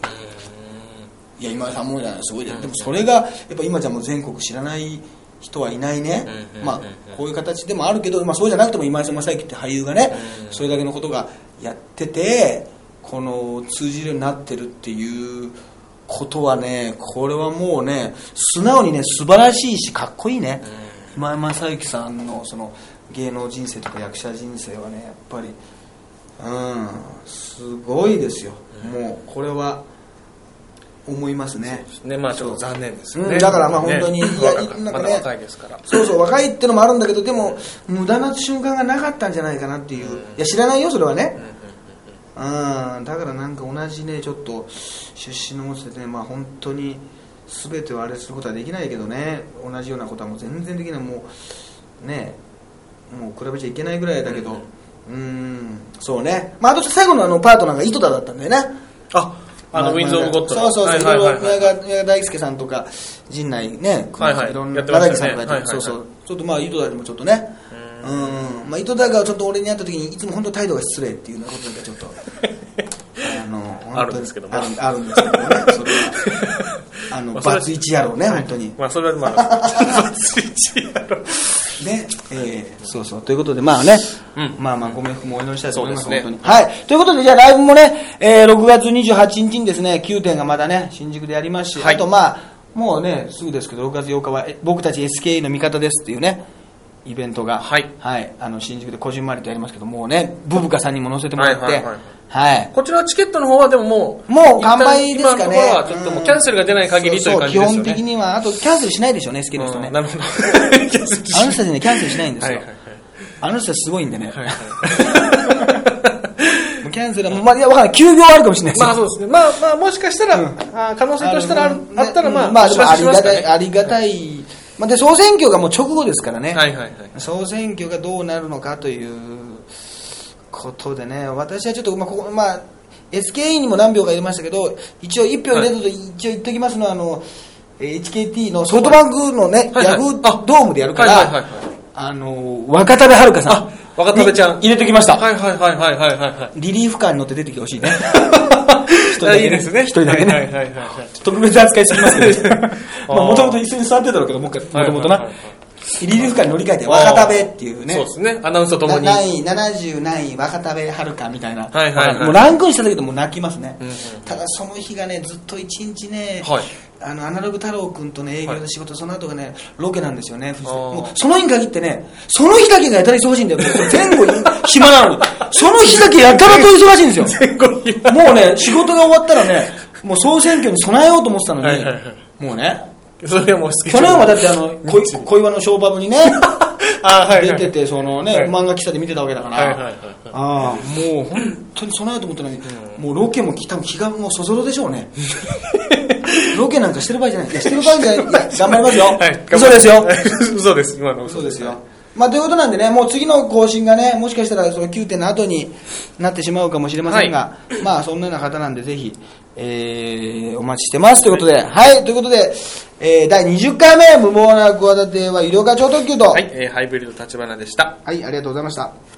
いや今井さんもじゃないすごいじゃないでもそれがやっぱ今じゃもう全国知らない人はいないねまあこういう形でもあるけど、まあ、そうじゃなくても今井さん正幸って俳優がねそれだけのことがやっててこの通じるようになってるっていうことはねこれはもうね素直にね素晴らしいしかっこいいね今井正幸さんのその芸能人生とか役者人生はねやっぱりうんすごいですよ。もうこれは思いますね。ね、まあちょっと残念ですよね。うんだからまあ本当にね。いや若なんかねまだ若いですから。そうそう若いってのもあるんだけどでも無駄な瞬間がなかったんじゃないかなっていう、いや知らないよそれはね、うんだからなんか同じねちょっと出身の持っててねまあ本当に全てをあれすることはできないけどね。同じようなことはもう全然できない。もうねもう比べちゃいけないぐらいだけど。うんそうね。まああと最後のあのパートナーが井戸田だったんだよね。ああの、ウィンズ・オブ・ゴッドそうそうそう、はいはいいはい。宮川宮川大輔さんとか陣内ね、はいはい。ろんなやってましたね。中木さんとかそうそう。ちょっとまあ井戸田にもちょっとね。うん。まあ井戸田がちょっと俺に会った時にいつも本当態度が失礼っていうようなことがちょっと <laughs> あのあるんですけども。あるあるんですけどね。それはあのバツイチ野郎ね本当に。まあ、それはまあ、<laughs> バツイチやろ。ね、えーそうそう。ということで、まあね、うん。まあまあ、ご冥福もお祈りしたいと思います、ね本当に。はい。ということで、じゃあライブもね、えー6月28日にですね、9点がまだね、新宿でやりますし、はい。あとまあ、もうね、すぐですけど、6月8日は、え僕たち SKE の味方ですっていうね、イベントが、はいはい、あの、新宿でこじんまりとやりますけど、もうね、ブブカさんにも載せてもらって、はいはいはいはい。こちらのチケットの方はでももう、もう完売ですかね。ちょっともうキャンセルが出ない限りという感じですよね。そうそう基本的には、あとキャンセルしないでしょうね、SKE の人ね。うんなるほど。<laughs> あの人たちね、キャンセルしないんですよ。はいはいはい。あの人たちすごいんでね。はいはい <laughs> キャンセルはまあ、いや、わかんない。休業はあるかもしれないですよまあそうですね。まあまあ、もしかしたら、あ可能性としたらあるあったら、まあ、まあ、ありがたい、ありがたい。まあ、で、総選挙がもう直後ですからね。はいはいはい。総選挙がどうなるのかということでね、私はちょっと、まあ、ここ、まあ、SKE にも何票か入れましたけど、一応1票出たと一応言っておきますのは、あの、えー HKT のソフトバンクのね、ヤフードームでやるからあの、若田部遥さん。あ若田部ちゃんに入れてきました。はいはいはいはいはいはいはい。リリーフカーに乗って出てきてほしいね。<laughs> 一人あだけいいですね。一人だけね。はいはいはいはい。<laughs> 特別扱いすぎますけど、<laughs> まあ、もともと椅子に座ってただろうけど、もともとなはいはいはい。リリーフカーに乗り換えて、若田部っていうね。そうですね。アナウンスとともに。な何位、70何位、若田部遥みたいな。はいはいはいもうランクインしただけでもう泣きますね。うんうんただその日がね、ずっと一日ね、はいあの、アナログ太郎くんとね、営業で仕事、その後がね、ロケなんですよね、もう、その日に限ってね、その日だけがやたら忙しいんだよ。前後に暇なのに。その日だけやたらと忙しいんですよ。前後暇もうね、仕事が終わったらね、もう総選挙に備えようと思ってたのに、はいはいはいもうね、それはもうはだってあの、恋恋話のショーバブにね、<laughs> あはいはい出てて、そのね、はい漫画喫茶で見てたわけだから、はいはいはいはいああ、もう本当に備えようと思ったのに、もうロケも来た気がもうそぞろでしょうね。<laughs> ロケなんかしてる場合じゃない。<laughs> してる場合じゃない。頑張りますよ。はい嘘ですよ。嘘です。今のそうですよ。まあ、ということなんでね、もう次の更新がね、もしかしたらその9点の後になってしまうかもしれませんが、まあ、そんなような方なんで、ぜひ、えー、お待ちしてますということで、はい、ということで、えー、第20回目、無謀な企ては医療課長特急と、はい、えーハイブリッド立花でした。はい、ありがとうございました。